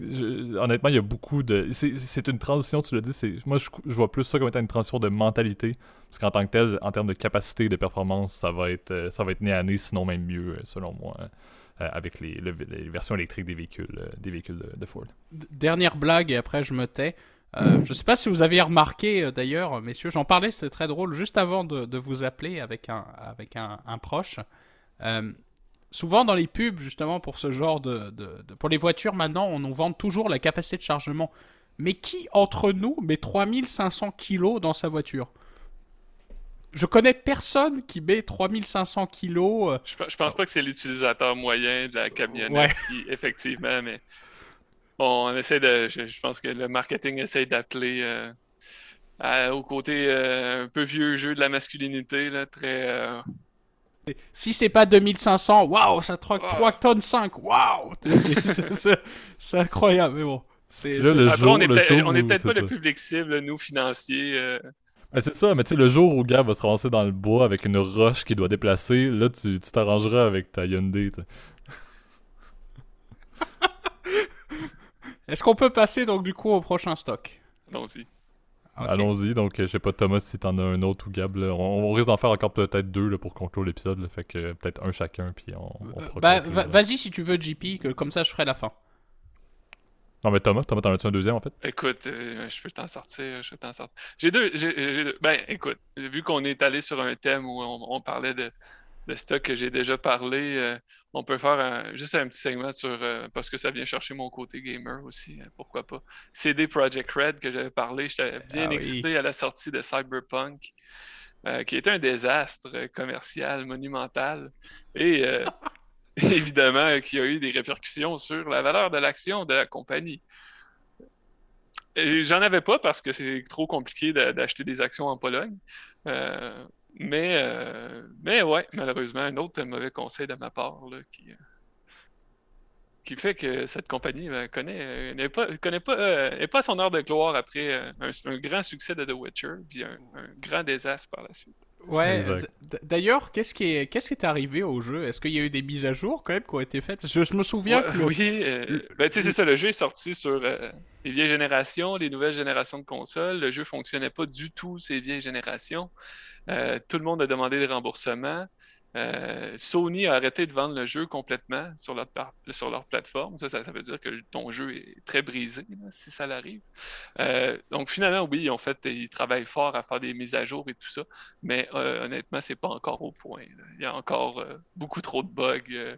honnêtement il y a beaucoup de c'est une transition tu l'as dit moi je, vois plus ça comme étant une transition de mentalité parce qu'en tant que tel en termes de capacité de performance ça va être ça va être à nez sinon même mieux selon moi euh, avec les, versions électriques des véhicules, euh, des véhicules de Ford. Dernière blague et après je me tais. Euh, je ne sais pas si vous aviez remarqué euh, d'ailleurs, messieurs, j'en parlais, c'était très drôle, juste avant de, vous appeler avec un, avec un, proche. Euh, souvent dans les pubs, justement, pour ce genre de, de, Pour les voitures, maintenant, on nous vend toujours la capacité de chargement. Mais qui, entre nous, met 3500 kilos dans sa voiture? Je connais personne qui met 3500 kilos. Je, je pense pas que c'est l'utilisateur moyen de la camionnette qui, effectivement, mais on essaie de. Je, pense que le marketing essaie d'appeler euh, au côté euh, un peu vieux jeu de la masculinité, là, très. Euh, si c'est pas 2500, waouh, ça troque 3 tonnes 5, waouh! C'est incroyable, mais bon. C'est, le on le est peut-être pas ça. le public cible, nous, financiers. euh. Ben, c'est ça, mais tu sais, le jour où Gab va se ramasser dans le bois avec une roche qu'il doit déplacer, là, tu t'arrangeras avec ta Hyundai. Est-ce qu'on peut passer donc du coup au prochain stock? Allons-y. Allons-y, donc euh, je sais pas, Thomas, si t'en as un autre ou Gab, là, on, on risque d'en faire encore peut-être deux là, pour conclure l'épisode, là, fait que euh, peut-être un chacun, puis on, on Euh, bah, va- là. vas-y si tu veux, JP, que comme ça je ferai la fin. Non, mais Thomas, Thomas, t'en as-tu un deuxième en fait? Écoute, euh, je peux t'en sortir, je peux t'en sortir. J'ai deux, j'ai- j'ai deux- Ben, écoute, vu qu'on est allé sur un thème où on, on parlait de, de stock que j'ai déjà parlé, euh, on peut faire un- juste un petit segment sur, euh, parce que ça vient chercher mon côté gamer aussi, euh, pourquoi pas. CD Projekt Red que j'avais parlé, j'étais bien Ah oui. excité à la sortie de Cyberpunk, euh, qui était un désastre commercial monumental. Et évidemment, qui a eu des répercussions sur la valeur de l'action de la compagnie. J'en avais pas parce que c'est trop compliqué d'a- d'acheter des actions en Pologne. Euh, mais, euh, mais ouais, malheureusement, un autre mauvais conseil de ma part là, qui, euh, qui fait que cette compagnie ben, connaît, euh, n'est pas, connaît pas, euh, n'est pas à son heure de gloire après un, un grand succès de The Witcher, puis un, un grand désastre par la suite. Ouais, d'ailleurs, qu'est-ce qui est, qu'est-ce qui est arrivé au jeu? Est-ce qu'il y a eu des mises à jour quand même qui ont été faites? Parce que je me souviens Ouais, que le- Oui, euh, ben, tu sais, c'est ça, le jeu est sorti sur euh, les vieilles générations, les nouvelles générations de consoles. Le jeu fonctionnait pas du tout ces vieilles générations. Euh, tout le monde a demandé des remboursements. Euh, Sony a arrêté de vendre le jeu complètement sur leur, par- sur leur plateforme. Ça, ça, ça veut dire que ton jeu est très brisé, là, si ça l'arrive. Euh, donc finalement, oui, en fait, ils travaillent fort à faire des mises à jour et tout ça, mais euh, honnêtement, c'est pas encore au point. là. Il y a encore beaucoup trop de bugs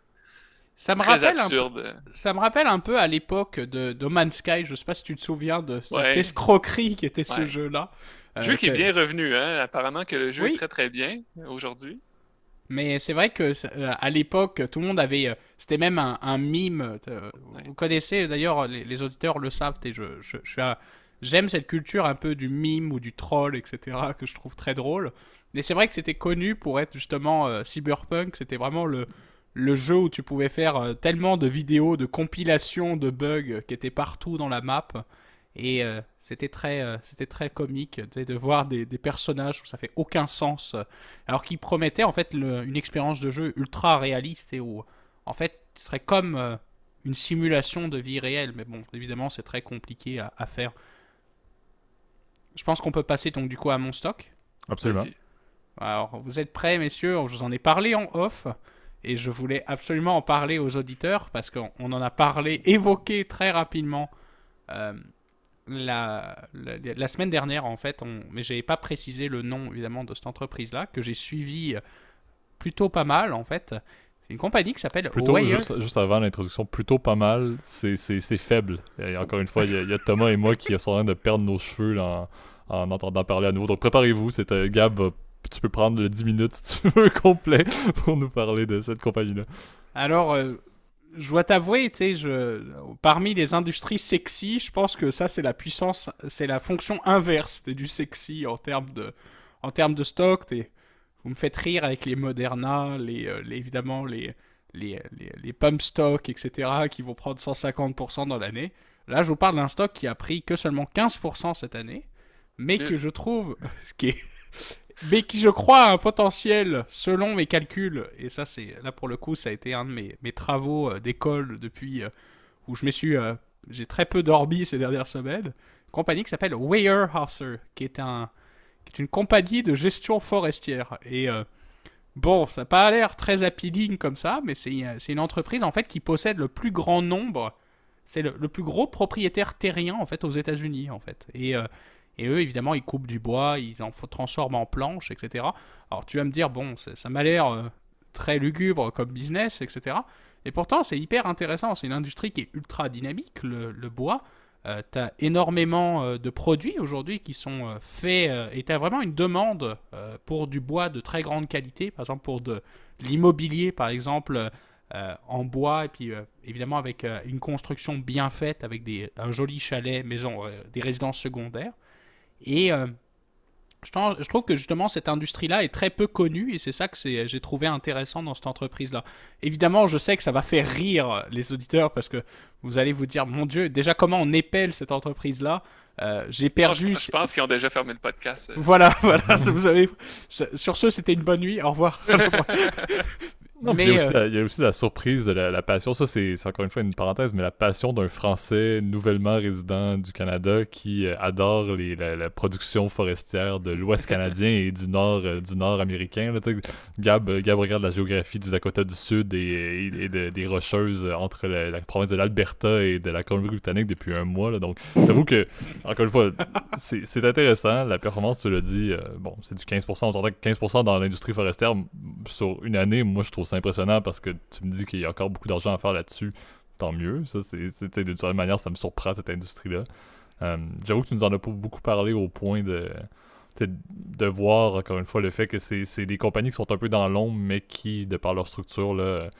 ça me très rappelle un ça me rappelle un peu à l'époque de Man's Sky. Je sais pas si tu te souviens de cette Ouais. escroquerie qui était ce jeu-là. Euh, jeu qui est bien revenu, hein? Apparemment que le jeu Oui. est très très bien aujourd'hui. Mais c'est vrai que euh, à l'époque, tout le monde avait. euh, C'était même un, un mime. Ouais. Vous connaissez d'ailleurs, les, les auditeurs le savent. Et je, je, je suis un- J'aime cette culture un peu du mime ou du troll, etc. que je trouve très drôle. Mais c'est vrai que c'était connu pour être justement euh, Cyberpunk. C'était vraiment le, le jeu où tu pouvais faire euh, tellement de vidéos, de compilations de bugs qui étaient partout dans la map. Et euh, c'était très, euh, c'était très comique de voir des, des personnages où ça fait aucun sens. euh, alors qu'ils promettaient en fait le- une expérience de jeu ultra réaliste et où en fait ce serait comme euh, une simulation de vie réelle. Mais bon, évidemment, c'est très compliqué à, à faire. Je pense qu'on peut passer donc du coup à mon stock. Absolument. Alors, vous êtes prêts, messieurs? Je vous en ai parlé en off. Et je voulais absolument en parler aux auditeurs parce qu'on on en a parlé, évoqué très rapidement euh, la, la, la semaine dernière, en fait. On, mais je n'avais pas précisé le nom, évidemment, de cette entreprise-là, que j'ai suivi euh, plutôt pas mal, en fait. C'est une compagnie qui s'appelle Plutôt, juste, juste avant l'introduction, plutôt pas mal, c'est faible. Et encore une fois, il y, a- il y a Thomas et moi qui sont en train de perdre nos cheveux en, en entendant parler à nouveau. Donc préparez-vous, c'est euh, Gab, va- tu peux prendre le 10 minutes si tu veux complet pour nous parler de cette compagnie-là. Alors, euh, je dois t'avouer, tu sais, je... parmi les industries sexy, je pense que ça, c'est la puissance, c'est la fonction inverse du sexy en termes de, en termes de stock. Vous me faites rire avec les Moderna, les, euh, les- évidemment les, les, les, les pump stock, etc., qui vont prendre 150% dans l'année. Là, je vous parle d'un stock qui a pris que seulement 15% cette année, mais Euh. que je trouve, ce qui est mais qui je crois a un potentiel selon mes calculs et ça c'est là pour le coup ça a été un de mes, mes travaux euh, d'école depuis euh, où je me suis euh, j'ai très peu dormi ces dernières semaines. Une compagnie qui s'appelle Weyerhaeuser qui est un qui est une compagnie de gestion forestière. Et bon ça n'a pas l'air très appealing comme ça mais c'est une entreprise en fait qui possède le plus grand nombre. C'est le, le plus gros propriétaire terrien en fait aux États-Unis en fait. Et et eux, évidemment, ils coupent du bois, ils en transforment en planches, etc. Alors tu vas me dire, bon, ça m'a l'air euh, très lugubre comme business, etc. Et pourtant, c'est hyper intéressant. C'est une industrie qui est ultra dynamique, le, bois. Euh, tu as énormément euh, de produits aujourd'hui qui sont euh, faits et tu as vraiment une demande pour du bois de très grande qualité, par exemple pour de l'immobilier, par exemple, en bois, et puis évidemment avec une construction bien faite, avec des, un joli chalet, maison, des résidences secondaires. Et euh, je, trouve que justement cette industrie-là est très peu connue et c'est ça que j'ai trouvé intéressant dans cette entreprise-là. Évidemment, je sais que ça va faire rire les auditeurs parce que vous allez vous dire, mon Dieu, déjà comment on épelle cette entreprise-là? Euh, j'ai perdu. je, pense qu'ils ont déjà fermé le podcast. Voilà, voilà. vous avez... Sur ce, c'était une bonne nuit. Au revoir. mais, euh, il, y a aussi la, surprise de la, passion. Ça, c'est encore une fois une parenthèse, mais la passion d'un Français nouvellement résident du Canada qui euh, adore les, la, production forestière de l'Ouest canadien et du Nord euh, du Nord américain. Là, Gab, Gab regarde la géographie du Dakota du Sud et, des Rocheuses entre la, province de l'Alberta et de la Colombie-Britannique depuis un mois. Là, donc, j'avoue que, encore une fois, c'est intéressant. La performance, tu l'as dit, bon, c'est du 15%. On entend 15% dans l'industrie forestière sur une année. Moi, je trouve ça impressionnant parce que tu me dis qu'il y a encore beaucoup d'argent à faire là-dessus. Tant mieux. Ça, c'est, d'une certaine manière, ça me surprend cette industrie-là. Euh, j'avoue que tu nous en as pas beaucoup parlé au point de, de voir, encore une fois, le fait que c'est des compagnies qui sont un peu dans l'ombre, mais qui, de par leur structure, là,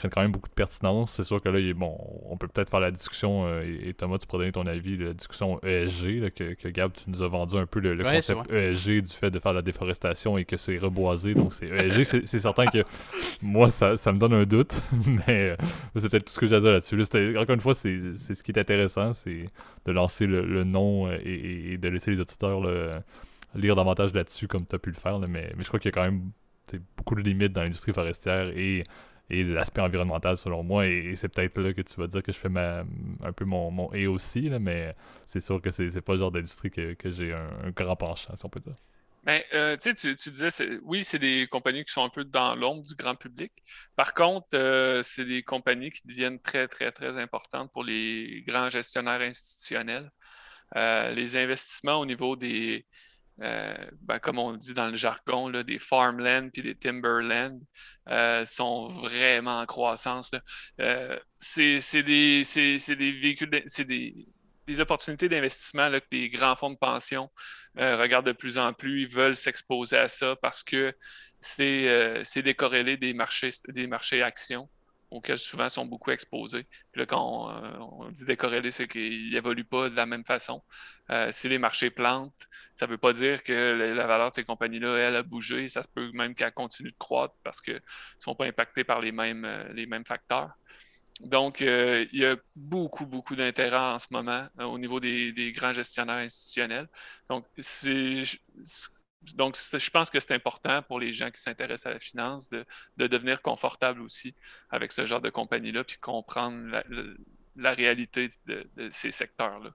prennent quand même beaucoup de pertinence. C'est sûr que là, bon, on peut peut-être faire la discussion, euh, et, Thomas, tu pourrais donner ton avis, la discussion ESG, que, que, Gab, tu nous as vendu un peu le, concept ESG du fait de faire la déforestation et que c'est reboisé. Donc, c'est ESG, c'est certain que moi, ça, ça, me donne un doute, mais euh, c'est peut-être tout ce que j'ai à dire là-dessus. encore une fois, c'est ce qui est intéressant, c'est de lancer le, nom euh, et, de laisser les auditeurs lire davantage là-dessus comme tu as pu le faire. mais, mais je crois qu'il y a quand même beaucoup de limites dans l'industrie forestière et et l'aspect environnemental selon moi. Et, c'est peut-être là que tu vas dire que je fais un peu mon, mon et aussi, là, mais c'est sûr que c'est pas le genre d'industrie que, que j'ai un, grand penchant, si on peut dire. Ben, euh, tu, tu disais, oui, c'est des compagnies qui sont un peu dans l'ombre du grand public. Par contre, euh, c'est des compagnies qui deviennent très, très, très importantes pour les grands gestionnaires institutionnels. Euh, les investissements au niveau des, ben, comme on dit dans le jargon, là, des farmland puis des timberland euh, sont vraiment en croissance. Euh, c'est des, des, des, opportunités d'investissement que les grands fonds de pension regardent de plus en plus. Ils veulent s'exposer à ça parce que c'est décorrélé des marchés, des marchés actions auxquels souvent sont beaucoup exposés. Puis là, quand on, dit décorrélé, c'est qu'ils n'évoluent pas de la même façon. Euh, si les marchés plantent, ça ne veut pas dire que la valeur de ces compagnies-là, elle, a bougé. Ça se peut même qu'elle continue de croître parce qu'elles ne sont pas impactées par les mêmes, euh, les mêmes facteurs. Donc, euh, il y a beaucoup, beaucoup d'intérêt en ce moment au niveau des, grands gestionnaires institutionnels. Donc, donc, je pense que c'est important pour les gens qui s'intéressent à la finance de, devenir confortable aussi avec ce genre de compagnie-là, puis comprendre la, réalité de ces secteurs-là.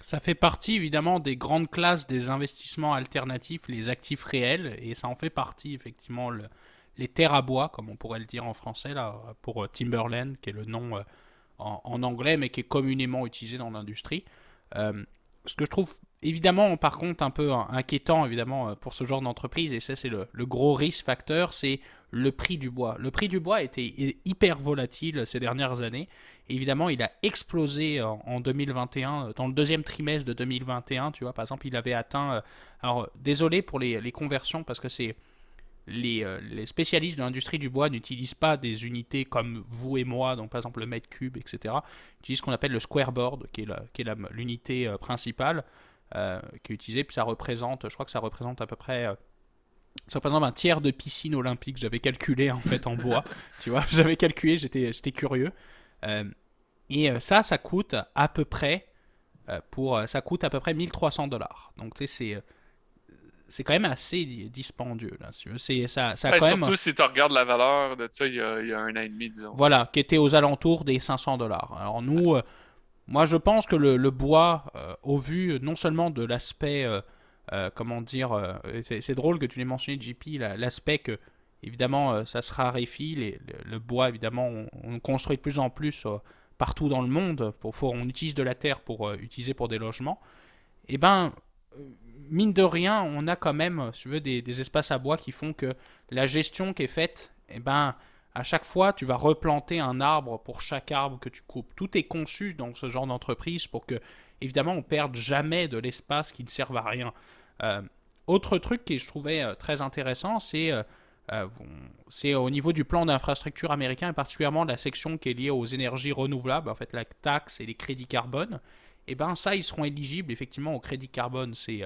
Ça fait partie évidemment des grandes classes des investissements alternatifs, les actifs réels, et ça en fait partie effectivement les terres à bois, comme on pourrait le dire en français, là, pour euh, Timberland, qui est le nom euh, en, anglais, mais qui est communément utilisé dans l'industrie. Euh, ce que je trouve évidemment, par contre, un peu inquiétant évidemment pour ce genre d'entreprise, et ça c'est le, gros risque facteur, c'est le prix du bois. Le prix du bois été hyper volatile ces dernières années, évidemment, il a explosé en, 2021, euh, dans le deuxième trimestre de 2021, tu vois, par exemple, il avait atteint... Euh, alors, désolé pour les, conversions, parce que c'est... Les, euh, les, spécialistes de l'industrie du bois n'utilisent pas des unités comme vous et moi, donc par exemple le mètre cube, etc. Ils utilisent ce qu'on appelle le square board, qui est l'unité principale, qui est utilisée, puis ça représente, je crois que ça représente à peu près ça représente un tiers de piscine olympique, j'avais calculé en fait en bois, tu vois, j'avais calculé, j'étais curieux. Euh, et euh, ça, ça coûte à peu près euh, pour ça coûte à peu près 1300 dollars. Donc tu sais, c'est c'est quand même assez dispendieux. Là, c'est, ça, ça quand surtout si tu regardes la valeur de ça il y, a, il y, a, un an et demi, disons. Voilà, qui était aux alentours des 500 dollars. Alors nous, moi je pense que le, bois, au vu non seulement de l'aspect, comment dire, c'est, drôle que tu l'aies mentionné, JP, l'aspect que Évidemment, euh, ça se raréfie. le, bois, évidemment, on, construit de plus en plus euh, partout dans le monde. Pour, on utilise de la terre pour euh, utiliser pour des logements. Et eh ben, mine de rien, on a quand même, si tu veux, des, espaces à bois qui font que la gestion qui est faite, eh ben, à chaque fois, tu vas replanter un arbre pour chaque arbre que tu coupes. Tout est conçu dans ce genre d'entreprise pour que, évidemment, on perde jamais de l'espace qui ne serve à rien. autre truc que je trouvais très intéressant, c'est euh, c'est au niveau du plan d'infrastructure américain, et particulièrement la section qui est liée aux énergies renouvelables, en fait la taxe et les crédits carbone. Et eh ben ça, ils seront éligibles effectivement au crédit carbone. C'est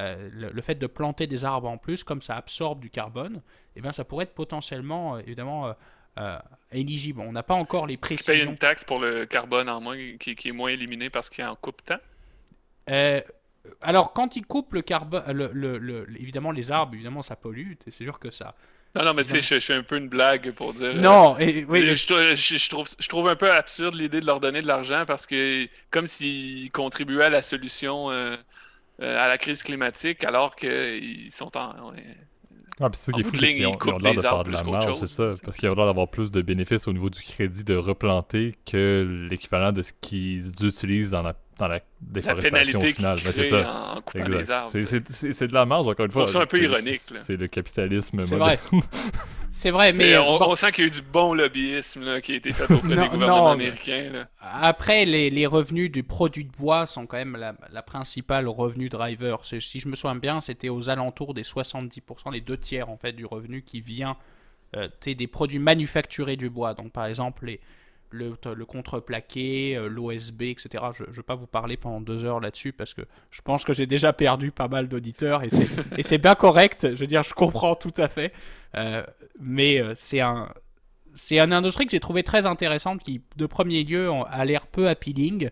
euh, le, fait de planter des arbres en plus, comme ça absorbe du carbone, eh bien, ça pourrait être potentiellement, évidemment, éligible. On n'a pas encore les précisions. Tu payes une taxe pour le carbone en moins qui, est moins éliminé parce qu'il en coupe tant? Alors, quand ils coupent le carbone, le, évidemment, les arbres, évidemment, ça pollue. C'est sûr que ça, non, non, mais tu sais, je, fais un peu une blague pour dire. Non, et, oui. Je, trouve, je trouve un peu absurde l'idée de leur donner de l'argent parce que, comme s'ils contribuaient à la solution euh, à la crise climatique, alors qu'ils sont en. Ah, c'est ça qui est fou, ils ont, l'air de faire de la marge, c'est ça. Parce qu'ils ont l'air d'avoir plus de bénéfices au niveau du crédit de replanter que l'équivalent de ce qu'ils utilisent dans la dans la déforestation la au final. c'est ça. En coupant les arbres. C'est de la marge, encore une fois. C'est un peu ironique. C'est le capitalisme moderne. C'est vrai, mais. On, sent qu'il y a eu du bon lobbyisme là, qui a été fait auprès des gouvernements américains. Là. Après, les, les, revenus du produit de bois sont quand même la, la principale revenu driver. Si je me souviens bien, c'était aux alentours des 70%, les deux tiers en fait du revenu qui vient euh, des produits manufacturés du bois. Donc par exemple, les, le, le contreplaqué, euh, l'OSB, etc. Je ne vais pas vous parler pendant deux heures là-dessus parce que je pense que j'ai déjà perdu pas mal d'auditeurs et c'est bien correct. Je veux dire, je comprends tout à fait. Euh, mais euh, c'est un. C'est une industrie que j'ai trouvé très intéressante qui, de premier lieu, a l'air peu appealing,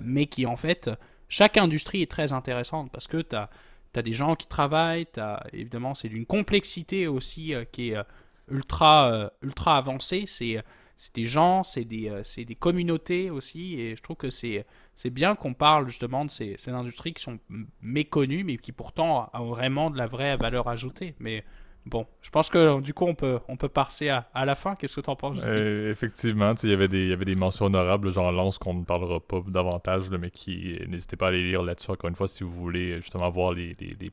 mais qui, en fait, chaque industrie est très intéressante parce que tu as, as, des gens qui travaillent, as, évidemment, c'est d'une complexité aussi qui est ultra, ultra avancée. C'est c'est des gens, c'est des, euh, des, communautés aussi, et je trouve que c'est bien qu'on parle justement de ces, ces, industries qui sont méconnues, mais qui pourtant ont vraiment de la vraie valeur ajoutée. Mais Bon, je pense que du coup, on peut, on peut passer à, à la fin. Qu'est-ce que tu en penses euh, Effectivement, il y avait des, y des mentions honorables, genre Lance, qu'on ne parlera pas davantage, mais qui n'hésitez pas à aller lire là-dessus, encore une fois, si vous voulez justement voir les, les,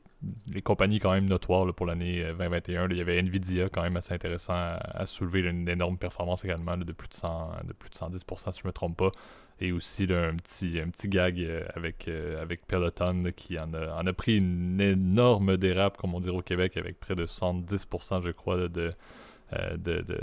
les, compagnies quand même notoires pour l'année 2021. Euh, il y avait Nvidia quand même assez intéressant à, soulever une énorme performance également de, plus de, 100, de plus de 110%, si je ne me trompe pas et aussi un, petit, un petit gag euh, avec, euh, avec Peloton qui en a, en a, pris une énorme dérape, comme on dirait au Québec, avec près de 70%, je crois, de, euh, de, de,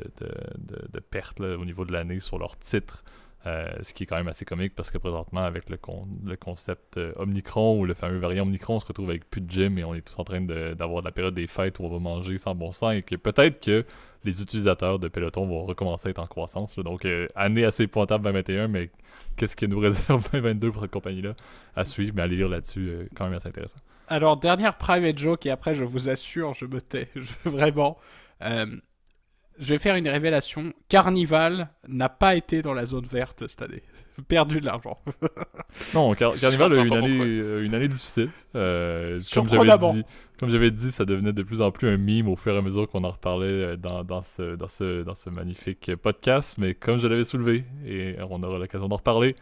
de, de pertes au niveau de l'année sur leur titre. ce qui est quand même assez comique parce que présentement, avec le, le concept Omnicron ou le fameux variant Omnicron, on se retrouve avec plus de gym et on est tous en train d'avoir de, la période des fêtes où on va manger sans bon sens et que peut-être que les utilisateurs de Peloton vont recommencer à être en croissance. Donc, euh, année assez pointable 2021, mais qu'est-ce que nous réserve 2022 pour cette compagnie-là à suivre, mais à lire là-dessus, euh, quand même assez intéressant. Alors, dernière private joke, et après, je vous assure, je me tais, vraiment. Euh, je vais faire une révélation. Carnival n'a pas été dans la zone verte cette année. Perdu de l'argent. non, Carnival a eu une année, euh, une année difficile. Euh, comme j'avais dit, comme j'avais dit, ça devenait de plus en plus un mime au fur et à mesure qu'on en reparlait euh, dans, dans, ce, dans, ce, dans ce magnifique podcast. Mais comme je l'avais soulevé, et on aura l'occasion d'en reparler,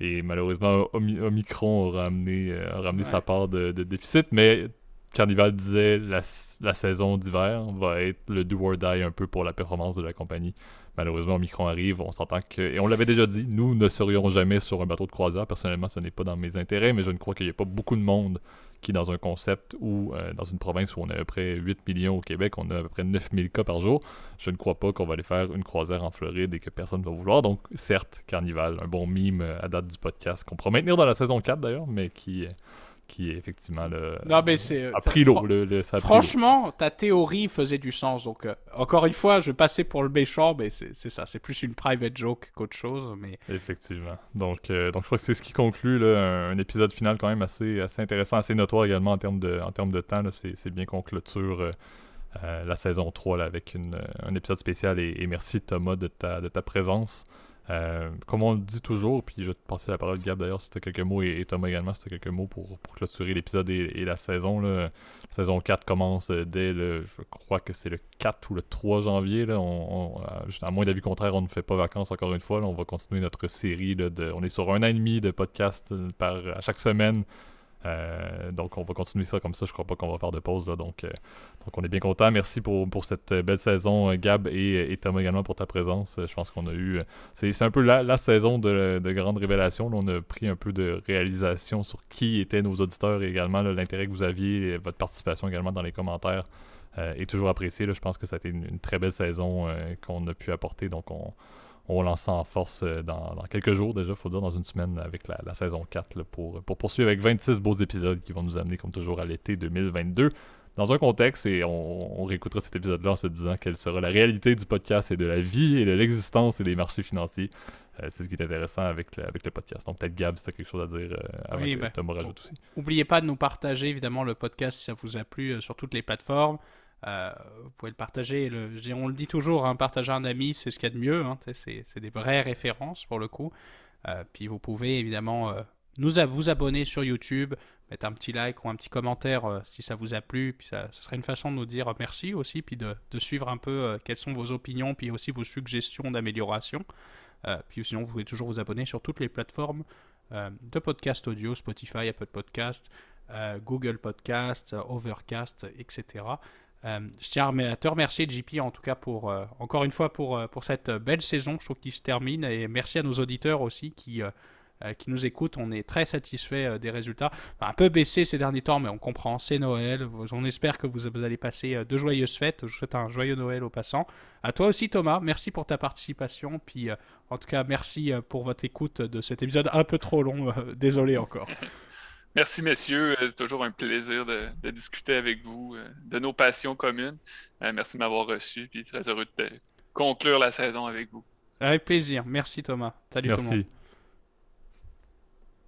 et malheureusement, Omicron aura amené, ramené sa part de, de, déficit. Mais Carnival disait la, la saison d'hiver va être le do or die un peu pour la performance de la compagnie. Malheureusement, Omicron arrive, on s'entend que. Et on l'avait déjà dit, nous ne serions jamais sur un bateau de croisière. Personnellement, ce n'est pas dans mes intérêts, mais je ne crois qu'il n'y a pas beaucoup de monde qui, dans un concept ou euh, dans une province où on a à peu près 8 millions au Québec, on a à peu près 9000 cas par jour, je ne crois pas qu'on va aller faire une croisière en Floride et que personne ne va vouloir. Donc, certes, Carnival, un bon mime à date du podcast qu'on pourra maintenir dans la saison 4 d'ailleurs, mais qui qui est effectivement le. Non, mais c'est. A pris l'eau. Le, franchement, ta théorie faisait du sens. Donc, euh, encore une fois, je vais passer pour le méchant, mais c'est ça. C'est plus une private joke qu'autre chose. Mais... Effectivement. Donc, euh, donc, je crois que c'est ce qui conclut là, un, épisode final quand même assez, assez intéressant, assez notoire également en termes de, en termes de temps. C'est bien qu'on clôture. Euh, la saison 3 là, avec une, un épisode spécial et, et, merci Thomas de ta, de ta présence. Euh, comme on le dit toujours, puis je vais te passer la parole, Gab, d'ailleurs, si tu as quelques mots, et, Thomas également, si tu as quelques mots pour, clôturer l'épisode et, la saison. La saison 4 commence dès le, je crois que c'est le 4 ou le 3 janvier. Là. On, à moins d'avis contraire, on ne fait pas vacances encore une fois. On va continuer notre série. Là, de, on est sur un an et demi de podcast par, à chaque semaine. Euh, donc on va continuer ça comme ça. Je crois pas qu'on va faire de pause. Là, donc, euh, on est bien content. Merci pour, cette belle saison, Gab et, et Thomas également pour ta présence. Je pense qu'on a eu. C'est un peu la, saison de, de grandes révélations. on a pris un peu de réalisation sur qui étaient nos auditeurs et également l'intérêt que vous aviez, votre participation également dans les commentaires. Euh, est toujours apprécié. Je pense que ça a été une, très belle saison qu'on a pu apporter. Donc on, on lance ça en force dans, quelques jours déjà, faut dire, dans une semaine avec la, saison 4 pour, pour poursuivre avec 26 beaux épisodes qui vont nous amener comme toujours à l'été 2022 dans un contexte, et on, réécoutera cet épisode-là en se disant quelle sera la réalité du podcast et de la vie et de l'existence et des marchés financiers. Euh, c'est ce qui est intéressant avec le, avec le podcast. Donc peut-être Gab, si tu as quelque chose à dire euh, avant oui, que ben, Thomas rajoute aussi. N'oubliez pas de nous partager évidemment le podcast si ça vous a plu euh, sur toutes les plateformes. Vous pouvez le partager. On le dit toujours, hein, partager un ami, c'est ce qu'il y a de mieux. Hein, c'est des vraies références pour le coup. puis vous pouvez évidemment nous à vous abonner sur YouTube, mettre un petit like ou un petit commentaire euh, si ça vous a plu. Puis ça, ce serait une façon de nous dire merci aussi, puis de, suivre un peu euh, quelles sont vos opinions, puis aussi vos suggestions d'amélioration. Euh, puis sinon, vous pouvez toujours vous abonner sur toutes les plateformes de podcast audio, Spotify, Apple Podcast, Google Podcast, Overcast, etc. je tiens à te remercier, JP, en tout cas, pour, encore une fois, pour, pour cette belle saison, qu'il se termine. Et merci à nos auditeurs aussi qui euh, qui nous écoutent. On est très satisfait euh, des résultats. un peu baissé ces derniers temps, mais on comprend, c'est Noël. On espère que vous, allez passer euh, de joyeuses fêtes. Je vous souhaite un joyeux Noël au passant. À toi aussi, Thomas. Merci pour ta participation. Puis, en tout cas, merci pour votre écoute de cet épisode un peu trop long. Désolé encore. Merci, messieurs. C'est toujours un plaisir de, discuter avec vous de nos passions communes. merci de m'avoir reçu. Puis très heureux de conclure la saison avec vous. Avec plaisir. Merci, Thomas. Salut tout le monde.